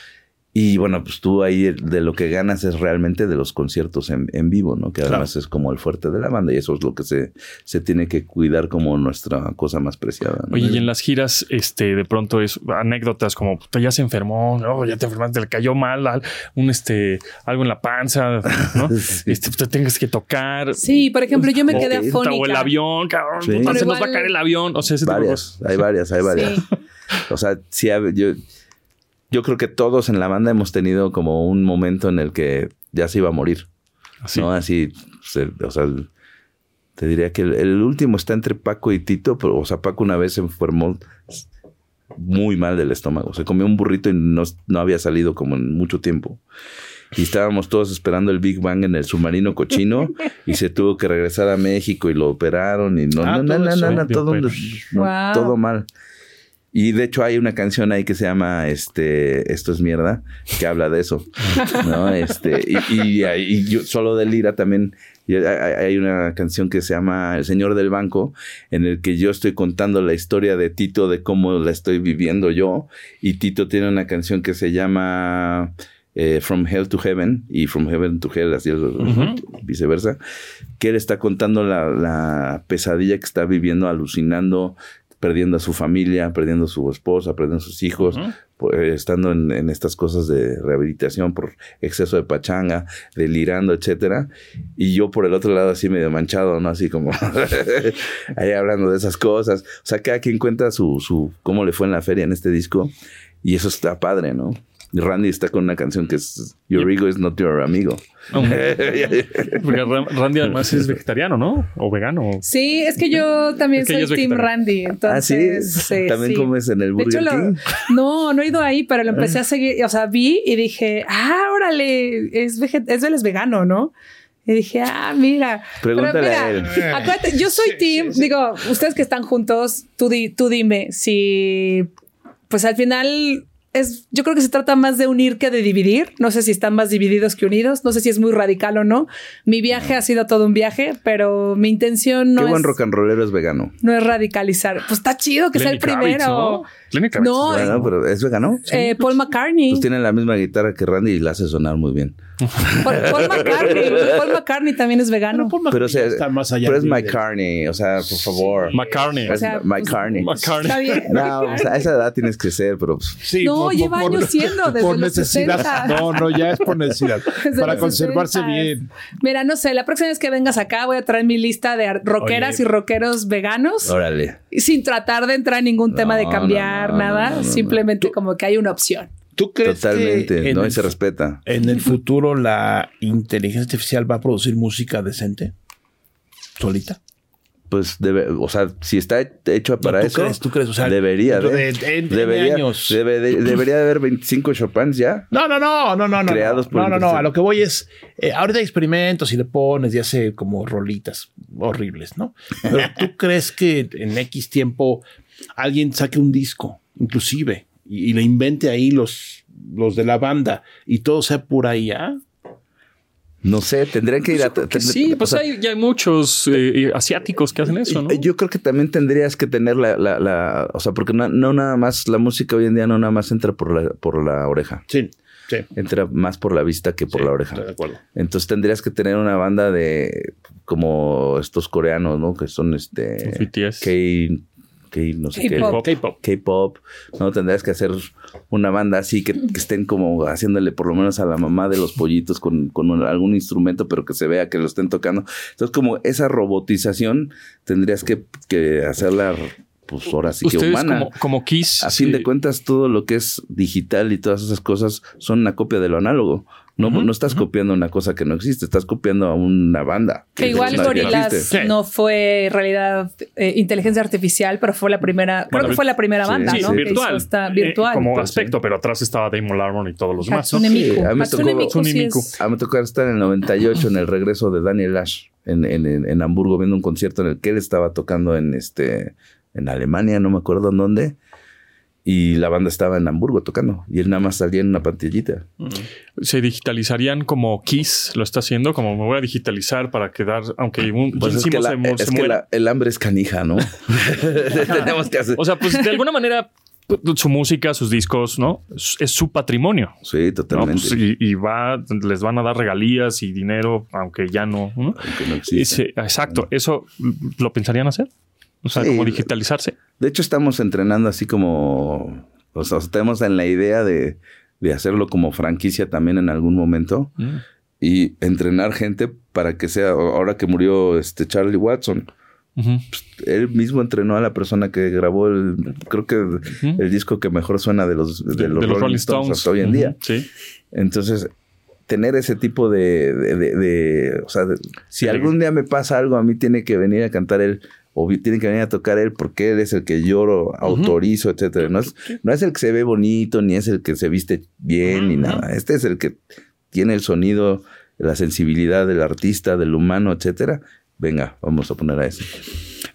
Y bueno, pues tú ahí de lo que ganas es realmente de los conciertos en, en vivo, ¿no? Que además es como el fuerte de la banda y eso es lo que se, se tiene que cuidar como nuestra cosa más preciada. ¿no? Oye, y en las giras, este, de pronto es anécdotas como "Puta, ya se enfermó, no, ya te enfermaste, le cayó mal, al- un este, algo en la panza, ¿no? [LAUGHS] Sí. Este, te tengas que tocar. Sí, por ejemplo, yo me quedé afónica. O el avión, cabrón, Sí. puta, se nos va a caer el avión. O sea, ese tipo de varias, cosas. hay varias, hay varias. Sí. [LAUGHS] O sea, sí, yo, yo creo que todos en la banda hemos tenido como un momento en el que ya se iba a morir. Así. ¿no? Así, se- o sea, te diría que el, el último está entre Paco y Tito, pero, o sea, Paco una vez se enfermó muy mal del estómago. Se comió un burrito y no, no había salido como en mucho tiempo. Y estábamos todos esperando el Big Bang en el submarino cochino [LAUGHS] y se tuvo que regresar a México y lo operaron y no, Ah, no, no, todo no, no, no, Dio todo, pena. no, Wow. todo mal. Y de hecho hay una canción ahí que se llama este Esto es mierda, que habla de eso. ¿no? [LAUGHS] Este, y, y, y yo solo de Lira también hay una canción que se llama El Señor del Banco, en el que yo estoy contando la historia de Tito, de cómo la estoy viviendo yo. Y Tito tiene una canción que se llama eh, From Hell to Heaven y From Heaven to Hell, así es, viceversa, que él está contando la, la pesadilla que está viviendo, alucinando, perdiendo a su familia, perdiendo a su esposa, perdiendo a sus hijos, pues, estando en, en estas cosas de rehabilitación por exceso de pachanga, delirando, etcétera. Y yo por el otro lado así medio manchado, ¿no? Así como [LAUGHS] ahí hablando de esas cosas. O sea, cada quien cuenta su, su, cómo le fue en la feria en este disco. Y eso está padre, ¿no? Y Randy está con una canción que es Your ego is not your amigo. [LAUGHS] Porque Ra- Randy además es vegetariano, ¿no? O vegano. Sí, es que yo también Es que ella soy Team. Randy. ah, sí. Entonces, sí, [LAUGHS] También sí. comes en el De hecho, Burger lo- King. no, no he ido ahí, pero lo empecé a seguir. O sea, vi y dije, ah, órale, es, es, él es vegano, ¿no? Y dije, ah, mira. Pregúntale Pero a él. [LAUGHS] Acuérdate, yo soy team, digo, ustedes que están juntos, tú, di- tú dime si, pues al final es, yo creo que se trata más de unir que de dividir. No sé si están más divididos que unidos. No sé si es muy radical o no. Mi viaje ha sido todo un viaje, pero mi intención no Qué es, buen rock and rollero es vegano. no es radicalizar. Pues está chido que sea Lenny el Kravitz, primero. ¿No? Lenny Kravitz No, es Bueno, pero ¿es vegano? Eh, Paul McCartney. Pues tiene la misma guitarra que Randy y la hace sonar muy bien. Paul, Paul McCartney. [LAUGHS] Paul McCartney también es vegano. Pero, o sea, está más allá pero es McCartney, o sea, por favor. McCartney. Es sea, McCartney. McCartney. Está bien. No, o sea, a esa edad tienes que ser, pero pues, Sí, No, lleva años siendo, [LAUGHS] desde por los necesidad. 60. No, no, ya es por necesidad. [LAUGHS] Desde para conservarse 60s. bien. Mira, no sé, la próxima vez que vengas acá voy a traer mi lista de rockeras Oye. y rockeros veganos órale. sin tratar de entrar en ningún tema de cambiar no, no, nada, no, no, no. simplemente como que hay una opción. ¿Tú crees Totalmente, que no, y el se respeta. en el futuro la inteligencia artificial va a producir música decente? ¿Solita? Pues debe, o sea, si está hecho para ¿tú eso, crees? ¿Tú crees? O sea, debería de, de- en debería, años. debe de- debería de haber 25 Chopins ya. No, no, no, no, no, no. Creados no, por no, no, no. A lo que voy es, eh, ahorita hay experimentos y le pones y hace como rolitas horribles, ¿no? Pero tú crees que en X tiempo alguien saque un disco, inclusive, y, y le invente ahí los, los de la banda y todo sea pura IA. No sé, tendrían que ir a... Que tend- sí, o pues sea, hay, ya hay muchos eh, asiáticos que hacen eso, ¿no? Yo creo que también tendrías que tener la, la, la- o sea, porque no, no nada más, la música hoy en día no nada más entra por la, por la oreja, Sí, sí. entra más por la vista que por Sí, la oreja. Estoy de acuerdo. Entonces tendrías que tener una banda de como estos coreanos, ¿no? Que son este BTS. K, K no sé qué. K-pop. K-pop. K-pop, ¿no? Tendrías que hacer una banda así que, que estén como haciéndole por lo menos a la mamá de los pollitos con, con un- algún instrumento, pero que se vea que lo estén tocando. Entonces, como esa robotización tendrías que, que hacerla, pues ahora sí que Ustedes humana. como, como Kiss. A fin sí, de cuentas, todo lo que es digital y todas esas cosas son una copia de lo análogo. No, no estás copiando una cosa que no existe, estás copiando a una banda. Que igual Gorillaz. Sí. no fue en realidad eh, inteligencia artificial, pero fue la primera, creo que fue la primera sí, banda, Sí, ¿no? Hizo virtual. esta- Eh, virtual. como Pues, aspecto, pero atrás estaba Damon Albarn y todos los demás. ¿no? Sí, a mí me Hatsune tocó- sí A mí me tocó estar en el 98 en el regreso de Daniel Ash en, en, en, en Hamburgo viendo un concierto en el que él estaba tocando en este en Alemania, no me acuerdo en dónde. Y la banda estaba en Hamburgo tocando. Y él nada más salía en una pantallita. Se digitalizarían como Kiss lo está haciendo, como me voy a digitalizar para quedar, aunque un Pues es que, la- se es se que muera. la- el hambre es canija, ¿no? [LAUGHS] Tenemos que hacer. O sea, pues de alguna manera su música, sus discos, ¿no? Es, su patrimonio. Sí, ¿no? totalmente. Pues, y, y va, les van a dar regalías y dinero, aunque ya no. ¿no? Aunque no existe. Ese- exacto. ¿Eso lo pensarían hacer? O sea, Sí. como digitalizarse. De hecho, estamos entrenando así como. O sea, estamos en la idea de, de hacerlo como franquicia también en algún momento. Mm. y entrenar gente para que sea, ahora que murió este Charlie Watson, Ujú. él mismo entrenó a la persona que grabó el, creo que el disco que mejor suena de los, de, los, Rolling, Stones, hasta hoy en día. Sí. Entonces, tener ese tipo de, de, o sea, si algún día me pasa algo, a mí tiene que venir a cantar él o tiene que venir a tocar él porque él es el que yo autorizo, etcétera. No es, no es el que se ve bonito, ni es el que se viste bien, ni nada. Este es el que tiene el sonido, la sensibilidad del artista, del humano, etcétera. Venga, vamos a poner a ese.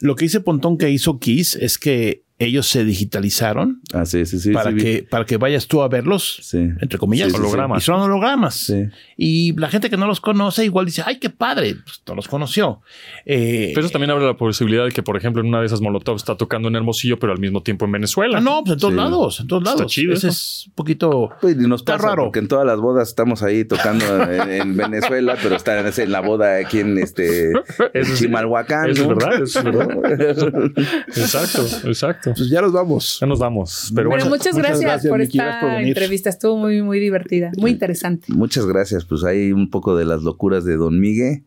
Lo que dice Pontón que hizo Kiss es que ellos se digitalizaron Ah, sí, sí, sí. para, que, para que vayas tú a verlos, Sí. entre comillas, Sí, sí, sí. hologramas. Y son hologramas. Sí. Y la gente que no los conoce igual dice, ay, qué padre, pues, no los conoció. Eh, Pero eso también abre la posibilidad de que, por ejemplo, en una de esas Molotov está tocando en Hermosillo, pero al mismo tiempo en Venezuela. ah, no, pues en todos Sí. lados, en todos Está lados. chido Ese eso. es un poquito... Pues, y nos Está pasa raro. porque en todas las bodas estamos ahí tocando en, en Venezuela, pero están en la boda aquí en este. [LAUGHS] Chimalhuacán. Eso es ¿no? verdad, eso es verdad. [LAUGHS] exacto, exacto. Pues ya nos vamos. Ya nos vamos. Pero Bueno, bueno, muchas, muchas gracias, gracias, por Miki, esta por entrevista. Estuvo muy, muy divertida, muy interesante. Muchas gracias. Pues hay un poco de las locuras de Don Miguel.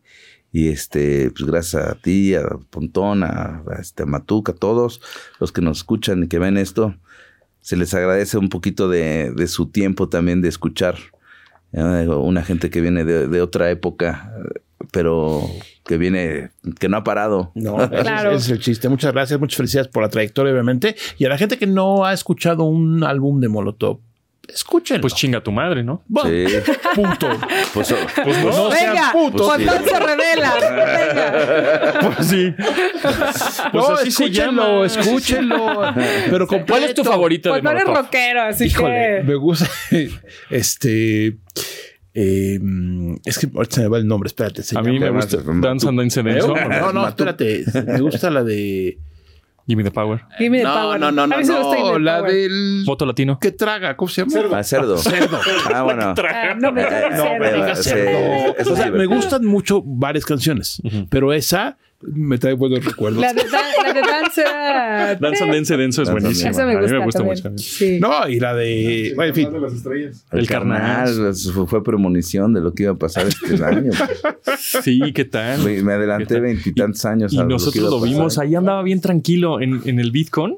Y este, pues gracias a ti, a Pontón, a, a este, a Matuca, a todos los que nos escuchan y que ven esto. Se les agradece un poquito de, de su tiempo también de escuchar. ¿eh? Una gente que viene de, de otra época, pero que viene, que no ha parado. No, [LAUGHS] ese, es- Claro. ese es el chiste. Muchas gracias, muchas felicidades por la trayectoria, obviamente. Y a la gente que no ha escuchado un álbum de Molotov, escúchenlo. pues chinga tu madre, ¿no? Bueno, Sí. [LAUGHS] punto. Pues, Pues no. No sean Venga, putos. Pues sí. Se revela. Venga. Pues sí. Pues no, así se escúchenlo, llama. escúchenlo. Pero ¿Cuál es tu completo. favorita de Pontón es Molotov? rockero, así Híjole, que. me gusta. [LAUGHS] Este. Eh, es que ahorita se me va el nombre, espérate. se A mí me gusta Dance and Dance Denso. No, no, espérate. Me gusta la de. Give me the power. Give me the No, power. no, no, A no, mí no. the La power. del. Voto latino. que traga? ¿Cómo se llama? a [LAUGHS] cerdo. Ah, bueno. Ah, no me digas No, me cerdo. digas Sí, cerdo. O sea, me gustan mucho varias canciones, pero esa me trae buenos recuerdos. La de, Dan- la de Dance era- Dance and Dance Denso es. Esa me A mí gusta, me gusta también. mucho. Sí. No, y la de. Bueno, en fin. El carnal. Fue, fue premonición de lo que iba a pasar este [LAUGHS] año. Sí, ¿qué tal? Me me adelanté veintitantos años. Y a lo nosotros lo pasar. vimos, ahí andaba bien tranquilo en, en el Bitcoin.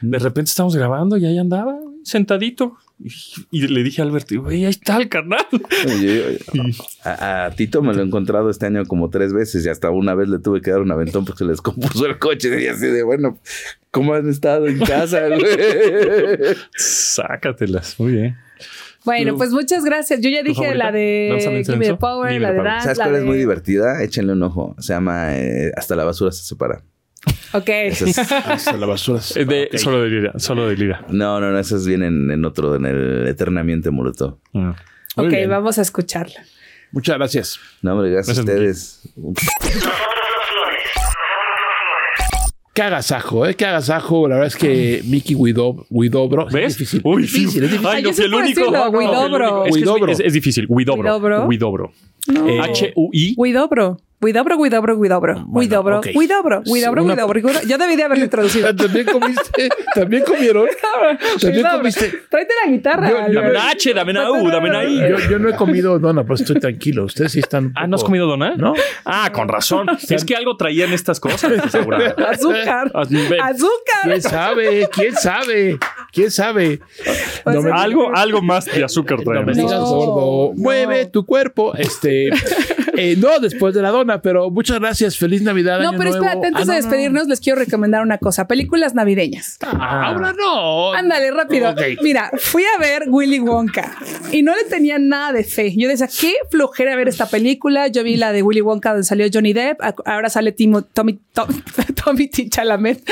De repente estamos grabando y ahí andaba sentadito. Y, y le dije a Albert, güey, ahí está el carnal. [LAUGHS] A, a Tito me lo he encontrado este año como tres veces y hasta una vez le tuve que dar un aventón porque se les compuso el coche y así de bueno, ¿cómo han estado en casa? [LAUGHS] Sácatelas, muy bien. Bueno, ¿Tu- pues muchas gracias. Yo ya dije favorita? la de ¿Danza de Give me the? Power, Give la de. Dance. ¿Sabes cuál es muy divertida? Échenle un ojo. Se llama eh, Hasta la basura se separa. Ok. Esa [LAUGHS] es- la basura. De, Ok. Solo de Lira. Solo de Lira. no, no, no, esas vienen en otro, en el Eternamente Molotov. Ah. Muy ok, bien. vamos a escucharla. Muchas gracias. No, hombre, gracias, Gracias, a ustedes. Qué agasajo, ¿eh? Qué agasajo. La verdad es que Mickey Widobro. ¿Ves? Es difícil. Uy, es difícil, es difícil. Ay, Ay, no yo fui el único. decirlo, No, no, Huidobro. Es, que es- es, difícil. Huidobro. Eh, H-U-I. Huidobro. Huidobro, Huidobro, Huidobro. Bueno, Huidobro, ok. Huidobro, Huidobro, Una-. Yo debí de haberlo [LAUGHS] introducido. También comiste, también comieron. [LAUGHS] También Huidobro. comiste. Tráete la guitarra. Yo- yo- Dame una H, dame una U, dame una I. Yo, yo no he comido dona, pero estoy tranquilo. Ustedes sí están. un Ah, ¿no has poco- comido dona? ¿No? Ah, con razón. [LAUGHS] es que algo traían estas cosas. Azúcar. Ah, Azúcar. ¿Quién sabe? ¿Quién sabe? ¿Quién sabe? Pues No me- Algo, algo más de azúcar No traían. me estas digas No, gordo. no. Mueve tu cuerpo. Este, eh, no, después de la dona, pero muchas gracias. Feliz Navidad. No, Año pero Nuevo. espérate, antes Ah, no, de no. despedirnos, les quiero recomendar una cosa. Películas navideñas. Ah, Ahora no. Ándale, rápido. Mira, fui a ver Willy Wonka y no le tenía nada de fe. Yo decía, qué flojera ver esta película. Yo vi la de Willy Wonka donde salió Johnny Depp. Ahora sale Timo, Tommy, Tom- [LAUGHS] Tommy T. Chalamet.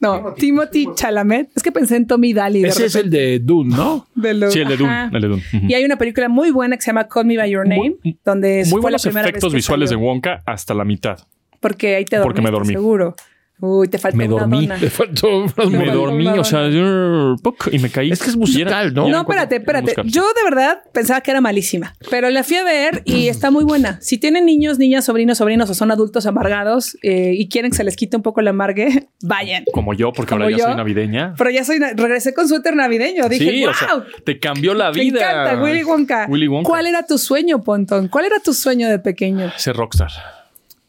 No, Timothy Chalamet. Es que pensé en Tommy Daly. Ese es el de Dune, ¿no? de lo- Sí, el de Dune. El de Dune. Y hay una película muy buena que se llama Call Me By Your Name, Muy- donde Muy fue la primera efectos visuales salió. de Wonka hasta la mitad. Porque ahí te Porque me dormí. seguro. Uy, te faltó Me una dormí. dona. Le faltó Me dormí, o sea, yo- y me caí. Es que es musical, ¿no? No, espérate, espérate. Yo de verdad pensaba que era malísima, pero la fui a ver y está muy buena. Si tienen niños, niñas, sobrinos, sobrinos o son adultos amargados eh, y quieren que se les quite un poco el amargue, [LAUGHS] vayan. Como yo, porque Como ahora ya yo. soy navideña. Pero ya soy, regresé con suéter navideño. Dije, sí, wow, o sea, te cambió la me vida. encanta Willy Wonka. Willy Wonka. ¿Cuál era tu sueño, Pontón? ¿Cuál era tu sueño de pequeño? Ser rockstar.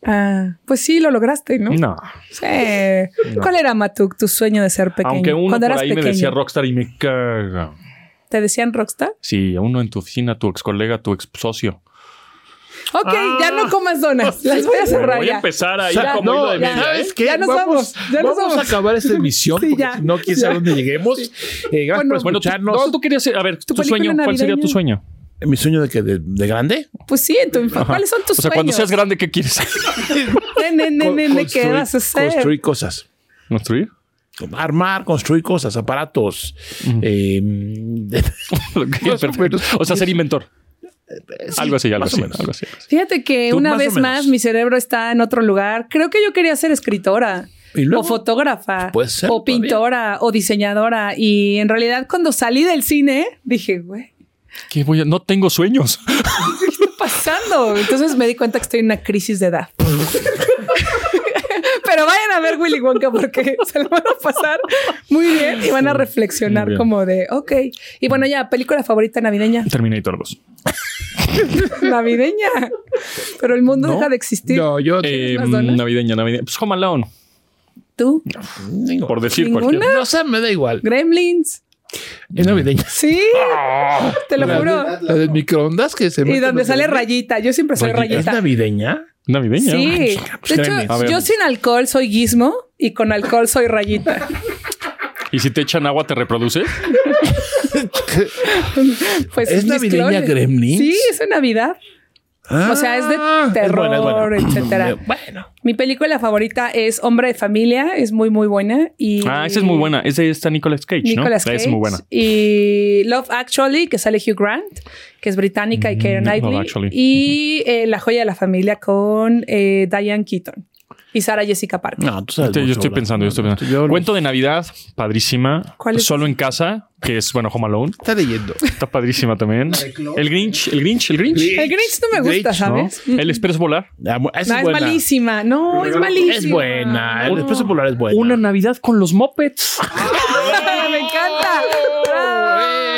Ah, pues sí, lo lograste, ¿no? No. Sí. ¿Cuál era, Matuk, tu sueño de ser pequeño? Aunque uno Cuando por eras ahí pequeño. me decía rockstar y me caga. ¿Te decían rockstar? Sí, a uno en tu oficina, tu ex colega, tu ex socio. Ok, ya no comas donas. [LAUGHS] Las voy a cerrar Voy ya. a empezar ahí O sea, como no, de ya, media, ¿eh? ¿sabes qué? Ya nos vamos, ya nos vamos vamos. a acabar esta emisión Sí, porque ya. si no, quién sabe Ya. dónde lleguemos. [LAUGHS] Eh, gracias Bueno, por Bueno, tú, escucharnos. no, tú querías, a ver, tu, sueño, ¿cuál sería tu sueño? Mi sueño de que de, de grande. Pues sí, en tu infancia. ¿Cuáles son tus O sea, cuando sueños? seas grande, ¿qué quieres ¿qué vas a hacer? Construir cosas. ¿Construir? armar, construir cosas, aparatos. eh, [LAUGHS] Ok, Más o perfecto. menos. O sea, ser inventor. sí, algo así, algo más o así, menos. algo así. Fíjate que una más vez más mi cerebro está en otro lugar. Creo que yo quería ser escritora. O fotógrafa. Puede ser, O todavía. pintora. O diseñadora. Y en realidad cuando salí del cine dije, güey, ¿Qué voy a- No tengo sueños. ¿qué está pasando? Entonces me di cuenta que estoy en una crisis de edad. Pero vayan a ver Willy Wonka porque se lo van a pasar muy bien y van a reflexionar como de, ok. Y bueno, ya, película favorita navideña. Terminator 2. [LAUGHS] navideña. Pero el mundo deja de existir. No, yo Eh, navideña, navideña. Pues Home Alone, ¿Tú? por decir ¿Ninguna? cualquier. no sé, me da igual. Gremlins. Es navideña. Sí, [LAUGHS] te lo La, juro. de- la del microondas que se Y donde sale rayita. Yo siempre soy Rayita. ¿Es navideña? Navideña. Sí. pues, De. A hecho, yo sin alcohol soy gizmo y con alcohol soy rayita. Y si te echan agua, te reproduce. [LAUGHS] Pues ¿Es navideña clones. Gremlins? Sí, es en Navidad. O sea, es de Ah, terror, [CLEARS THROAT] etcétera. Bueno. Mi película favorita es Hombre de Familia, es muy muy buena y Ah, esa es muy buena. Esa está Nicolas Cage, Nicolas ¿no? Cage es muy buena. y Love Actually que sale Hugh Grant, que es británica y Mm, Love Knightley Actually. y eh, La joya de la familia con eh, Diane Keaton y Sarah Jessica Parker. No, tú sabes Yo mucho, estoy pensando, yo estoy pensando. Yo- Cuento de Navidad, padrísima. ¿Cuál es Solo en casa, que es, bueno, Home Alone. Está leyendo. Está padrísima también. El Grinch, el Grinch, el Grinch. El Grinch no me gusta, Grinch, ¿no? ¿sabes? El Expreso Volar. Ah, No, es buena. malísima. No, es malísima. Es buena. El. Expreso Polar es buena. Una Navidad con los Muppets.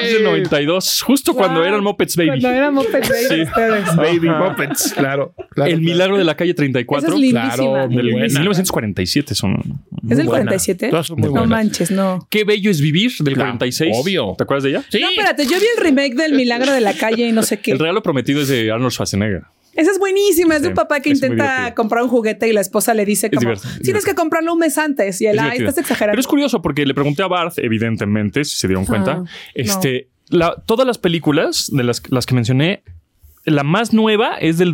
Es del 92, justo cuando Wow. eran Muppets Baby. Cuando era Muppet Baby Sí. ustedes. Baby. Muppets, claro. claro, el claro. milagro de la calle 34. Esa es lindísima. Claro, muy del buena. 1947 son. ¿Es del buena. 47? Todas son muy no buenas. manches, no. Qué bello es vivir del Claro, 46. obvio. ¿Te acuerdas de ella? Sí. No, espérate, yo vi el remake del Milagro de la Calle y no sé qué. El regalo prometido es de Arnold Schwarzenegger. Esa es buenísima. Es de un papá que intenta comprar un juguete y la esposa le dice como, divertido, tienes divertido. que comprarlo un mes antes. Y él, Es ay, estás exagerando. Pero es curioso porque le pregunté a Barth, evidentemente, si se dieron cuenta, Ah, este, la- todas las películas de las, las que mencioné, la más nueva es del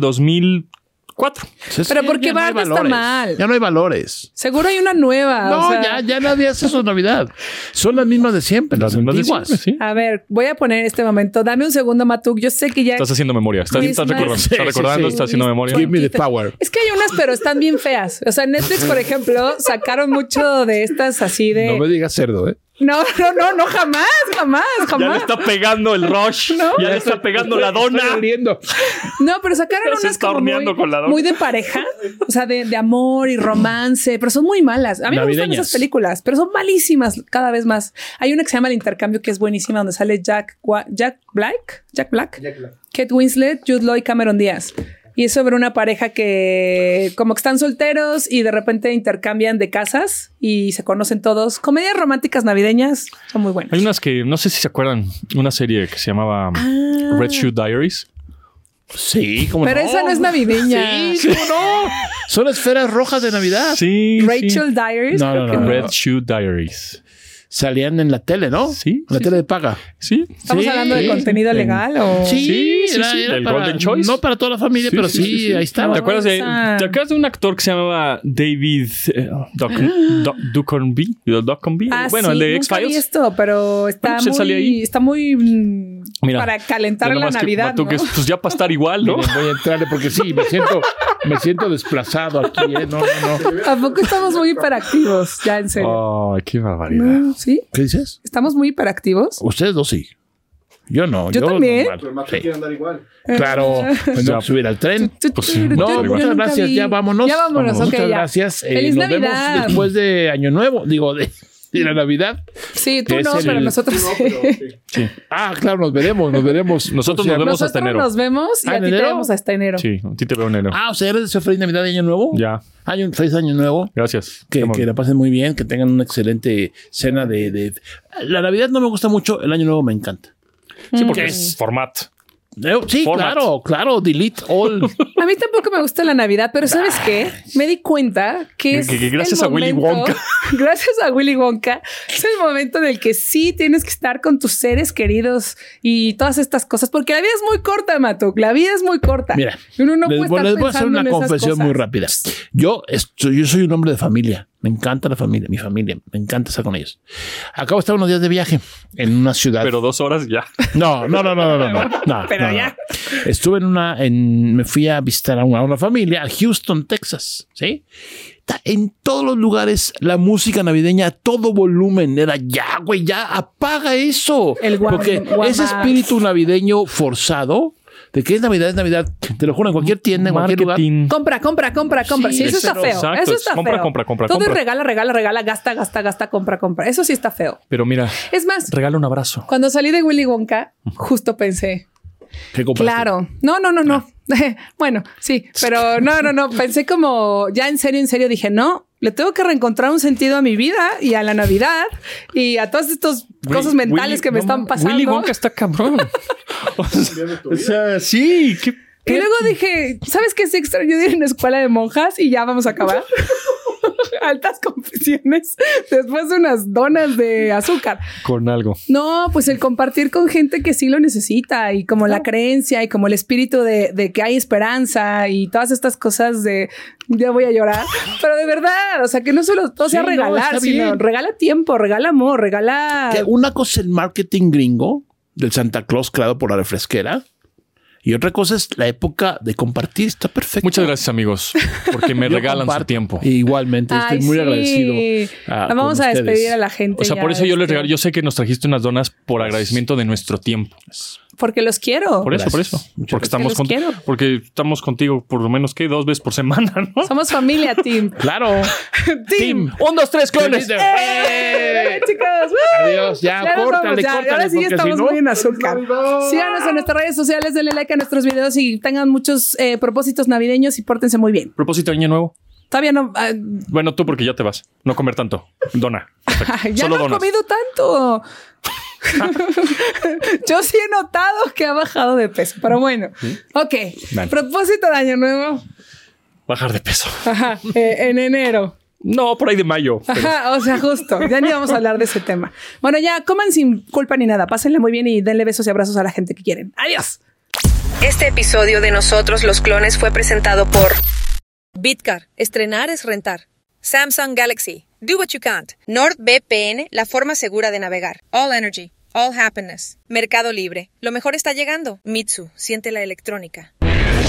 2004. Es Pero no hay Bart está mal. Ya no hay valores. Seguro hay una nueva. No, o sea, ya, ya nadie hace eso en Navidad. Son las mismas de siempre, las, mismas de siempre, sí. A ver, voy a poner este momento. Dame un segundo, Matuk. Yo sé que ya. Estás haciendo memoria. Estás, recordando. Sí, estás sí, recordando, sí. estás haciendo memoria. Give me the power. Es que hay unas, pero están bien feas. O sea, Netflix, por ejemplo, sacaron mucho de estas así de. No me digas cerdo, ¿eh? No, no, no, no, jamás, jamás, Ya le jamás. está pegando el rush. No. Ya le está pegando la dona. No, pero sacaron unas como muy, con la dona. muy de pareja, o sea, de, de amor y romance, pero son muy malas. A mí me gustan esas películas, pero son malísimas cada vez más. Hay una que se llama El Intercambio que es buenísima, donde sale Jack, Jack Black, Jack Black, Kate Winslet, Jude Law y Cameron Díaz. Y es sobre una pareja que como que están solteros y de repente intercambian de casas y se conocen todos. Comedias románticas navideñas son muy buenas. Hay unas que no sé si se acuerdan, una serie que se llamaba Ah. Red Shoe Diaries. Sí, como Pero esa no es navideña. Sí, ¿cómo no? Son esferas rojas de Navidad. Sí. Rachel Diaries. No, no, que no. Red Shoe Diaries. Salían en la tele, ¿no? Sí, En la sí, tele de paga. Sí. ¿Estamos Sí. hablando de contenido En- legal o...? Sí, Sí, sí, era- sí, era del para- Golden Choice. No para toda la familia, Sí, pero sí, sí, sí, sí. ahí estaba. ¿Te acuerdas, de, esa- ¿Te acuerdas de un actor que se llamaba David eh, Duchovny? Duchovny? Ah, bueno, sí, el de nunca vi X-Files. esto, pero está Bueno, pues él salía muy, ahí. está muy mm, Mira, para calentar la que Navidad, Matú, ¿no? que es, pues ya para estar igual, ¿no? Miren, voy a entrarle porque sí, me siento, me siento desplazado aquí, ¿eh? No, no, no. ¿A poco estamos muy hiperactivos? Ya, en serio. Ay, qué barbaridad. No, ¿Sí? ¿Qué dices? ¿Estamos muy hiperactivos? Ustedes dos sí. Yo no. Yo también. normal. Sí. Claro, me tengo que subir al tren. Pues No, Yo muchas gracias. vi. Ya vámonos. Ya vámonos, ok, Muchas ya. gracias. Eh, ¡Feliz nos Navidad! vemos después de Año Nuevo. Digo, de, de la Navidad. Sí, tú no, pero nosotros [LAUGHS] sí. Ah, claro, nos veremos, nos veremos. Nosotros O sea, nos vemos hasta Nosotros enero. nos vemos y Ah, a ¿en ti te vemos hasta enero. Sí, a ti te veo en enero. Ah, o sea, ¿eres de feliz Navidad y Año Nuevo? Ya, Año, feliz Año Nuevo. gracias. Que, la pasen muy bien, que tengan una excelente cena de, de- La Navidad no me gusta mucho, el Año Nuevo me encanta. Sí, porque ¿Qué es format. Sí, Format. claro, claro, delete all. [LAUGHS] A mí tampoco me gusta la Navidad, pero ¿sabes qué? Me di cuenta que es Que- que gracias el a Willy Wonka. [LAUGHS] gracias a Willy Wonka, es el momento en el que sí tienes que estar con tus seres queridos y todas estas cosas, porque la vida es muy corta, Matuk. La vida es muy corta. Mira, Uno no les, puede les voy a hacer una confesión muy rápida. Yo, estoy, yo soy un hombre de familia. Me encanta la familia, mi familia. Me encanta estar con ellos. Acabo de estar unos días de viaje en una ciudad. Pero dos horas ya. No, no, no, no, no, no. no Pero no, [LAUGHS] no. ya. Estuve en una, en, me fui a visitar a una, a una familia a Houston, Texas, ¿sí? En todos los lugares, la música navideña a todo volumen era ya, güey, ya apaga eso. El Porque ese espíritu navideño forzado, de que es Navidad, es Navidad, te lo juro, en cualquier tienda, en cualquier lugar. Marketing. Compra, compra, compra, compra. Sí, Sí, eso está feo. exacto, eso está compra, feo. compra, compra, Todo compra. es regala, regala, regala, gasta, gasta, gasta, compra, compra. Eso sí está feo. Pero mira, Es más, regala un abrazo. cuando salí de Willy Wonka, justo pensé, ¿Qué claro, no, no, no, no. [LAUGHS] bueno, sí, pero no, no, no. Pensé como ya en serio, en serio, dije, no, le tengo que reencontrar un sentido a mi vida y a la Navidad y a todas estas cosas Willy- mentales que me no están pasando. Willy Wonka está cabrón. [LAUGHS] o, sea, o sea, sí. ¿qué- Y luego dije, ¿sabes qué es extraño ir a una escuela de monjas? Y ya vamos a acabar. [LAUGHS] [LAUGHS] Altas confesiones después de unas donas de azúcar. Con algo. No, pues el compartir con gente que sí lo necesita y como la creencia y como el espíritu de, de que hay esperanza y todas estas cosas de ya voy a llorar, pero de verdad, o sea, que no solo todo sea Sí, regalar, sino regala tiempo, regala amor, regala. Que una cosa es el marketing gringo del Santa Claus creado por la refresquera y otra cosa es la época de compartir. Está perfecto. Muchas gracias, amigos, porque me [LAUGHS] regalan su tiempo. Igualmente, estoy Ay, muy sí. agradecido. La vamos a ustedes. despedir a la gente. O sea, ya, por eso yo les este, regalo. Yo sé que nos trajiste unas donas por agradecimiento de nuestro tiempo. Porque los quiero. Por eso, por eso. Muchas Porque estamos, los con- quiero. porque estamos contigo por lo menos que dos veces por semana, ¿no? Somos familia, Team. [LAUGHS] Claro. [LAUGHS] Team. Un, dos, tres, clones. ¡Eh! chicos. ¡Woo! Adiós, ya, Ya córtale, ya. córtale, Ahora sí estamos si no- muy en azúcar. Síganos en nuestras redes sociales, denle like a nuestros videos y tengan muchos eh, propósitos navideños y pórtense muy bien. Propósito de año nuevo. Todavía no, ah, Bueno, tú porque ya te vas. No comer tanto. Dona. [LAUGHS] Ya Solo no he donas. comido tanto. [LAUGHS] Yo sí he notado que ha bajado de peso, pero bueno. Ok. Vale. Propósito de año nuevo. Bajar de peso. Ajá. eh, en enero. No, por ahí de mayo. pero- Ajá, o sea, justo. Ya ni vamos a hablar de ese tema. Bueno, ya coman sin culpa ni nada. Pásenle muy bien y denle besos y abrazos a la gente que quieren. Adiós. Este episodio de Nosotros los Clones fue presentado por Bitcar. Estrenar es rentar. Samsung Galaxy. Do what you can't. NordVPN, la forma segura de navegar. All Energy. All Happiness. Mercado Libre. Lo mejor está llegando. Mitsu. Siente la electrónica.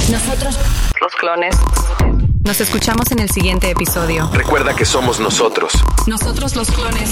Nosotros Los Clones. Nos escuchamos en el siguiente episodio. Recuerda que somos nosotros. Nosotros los Clones.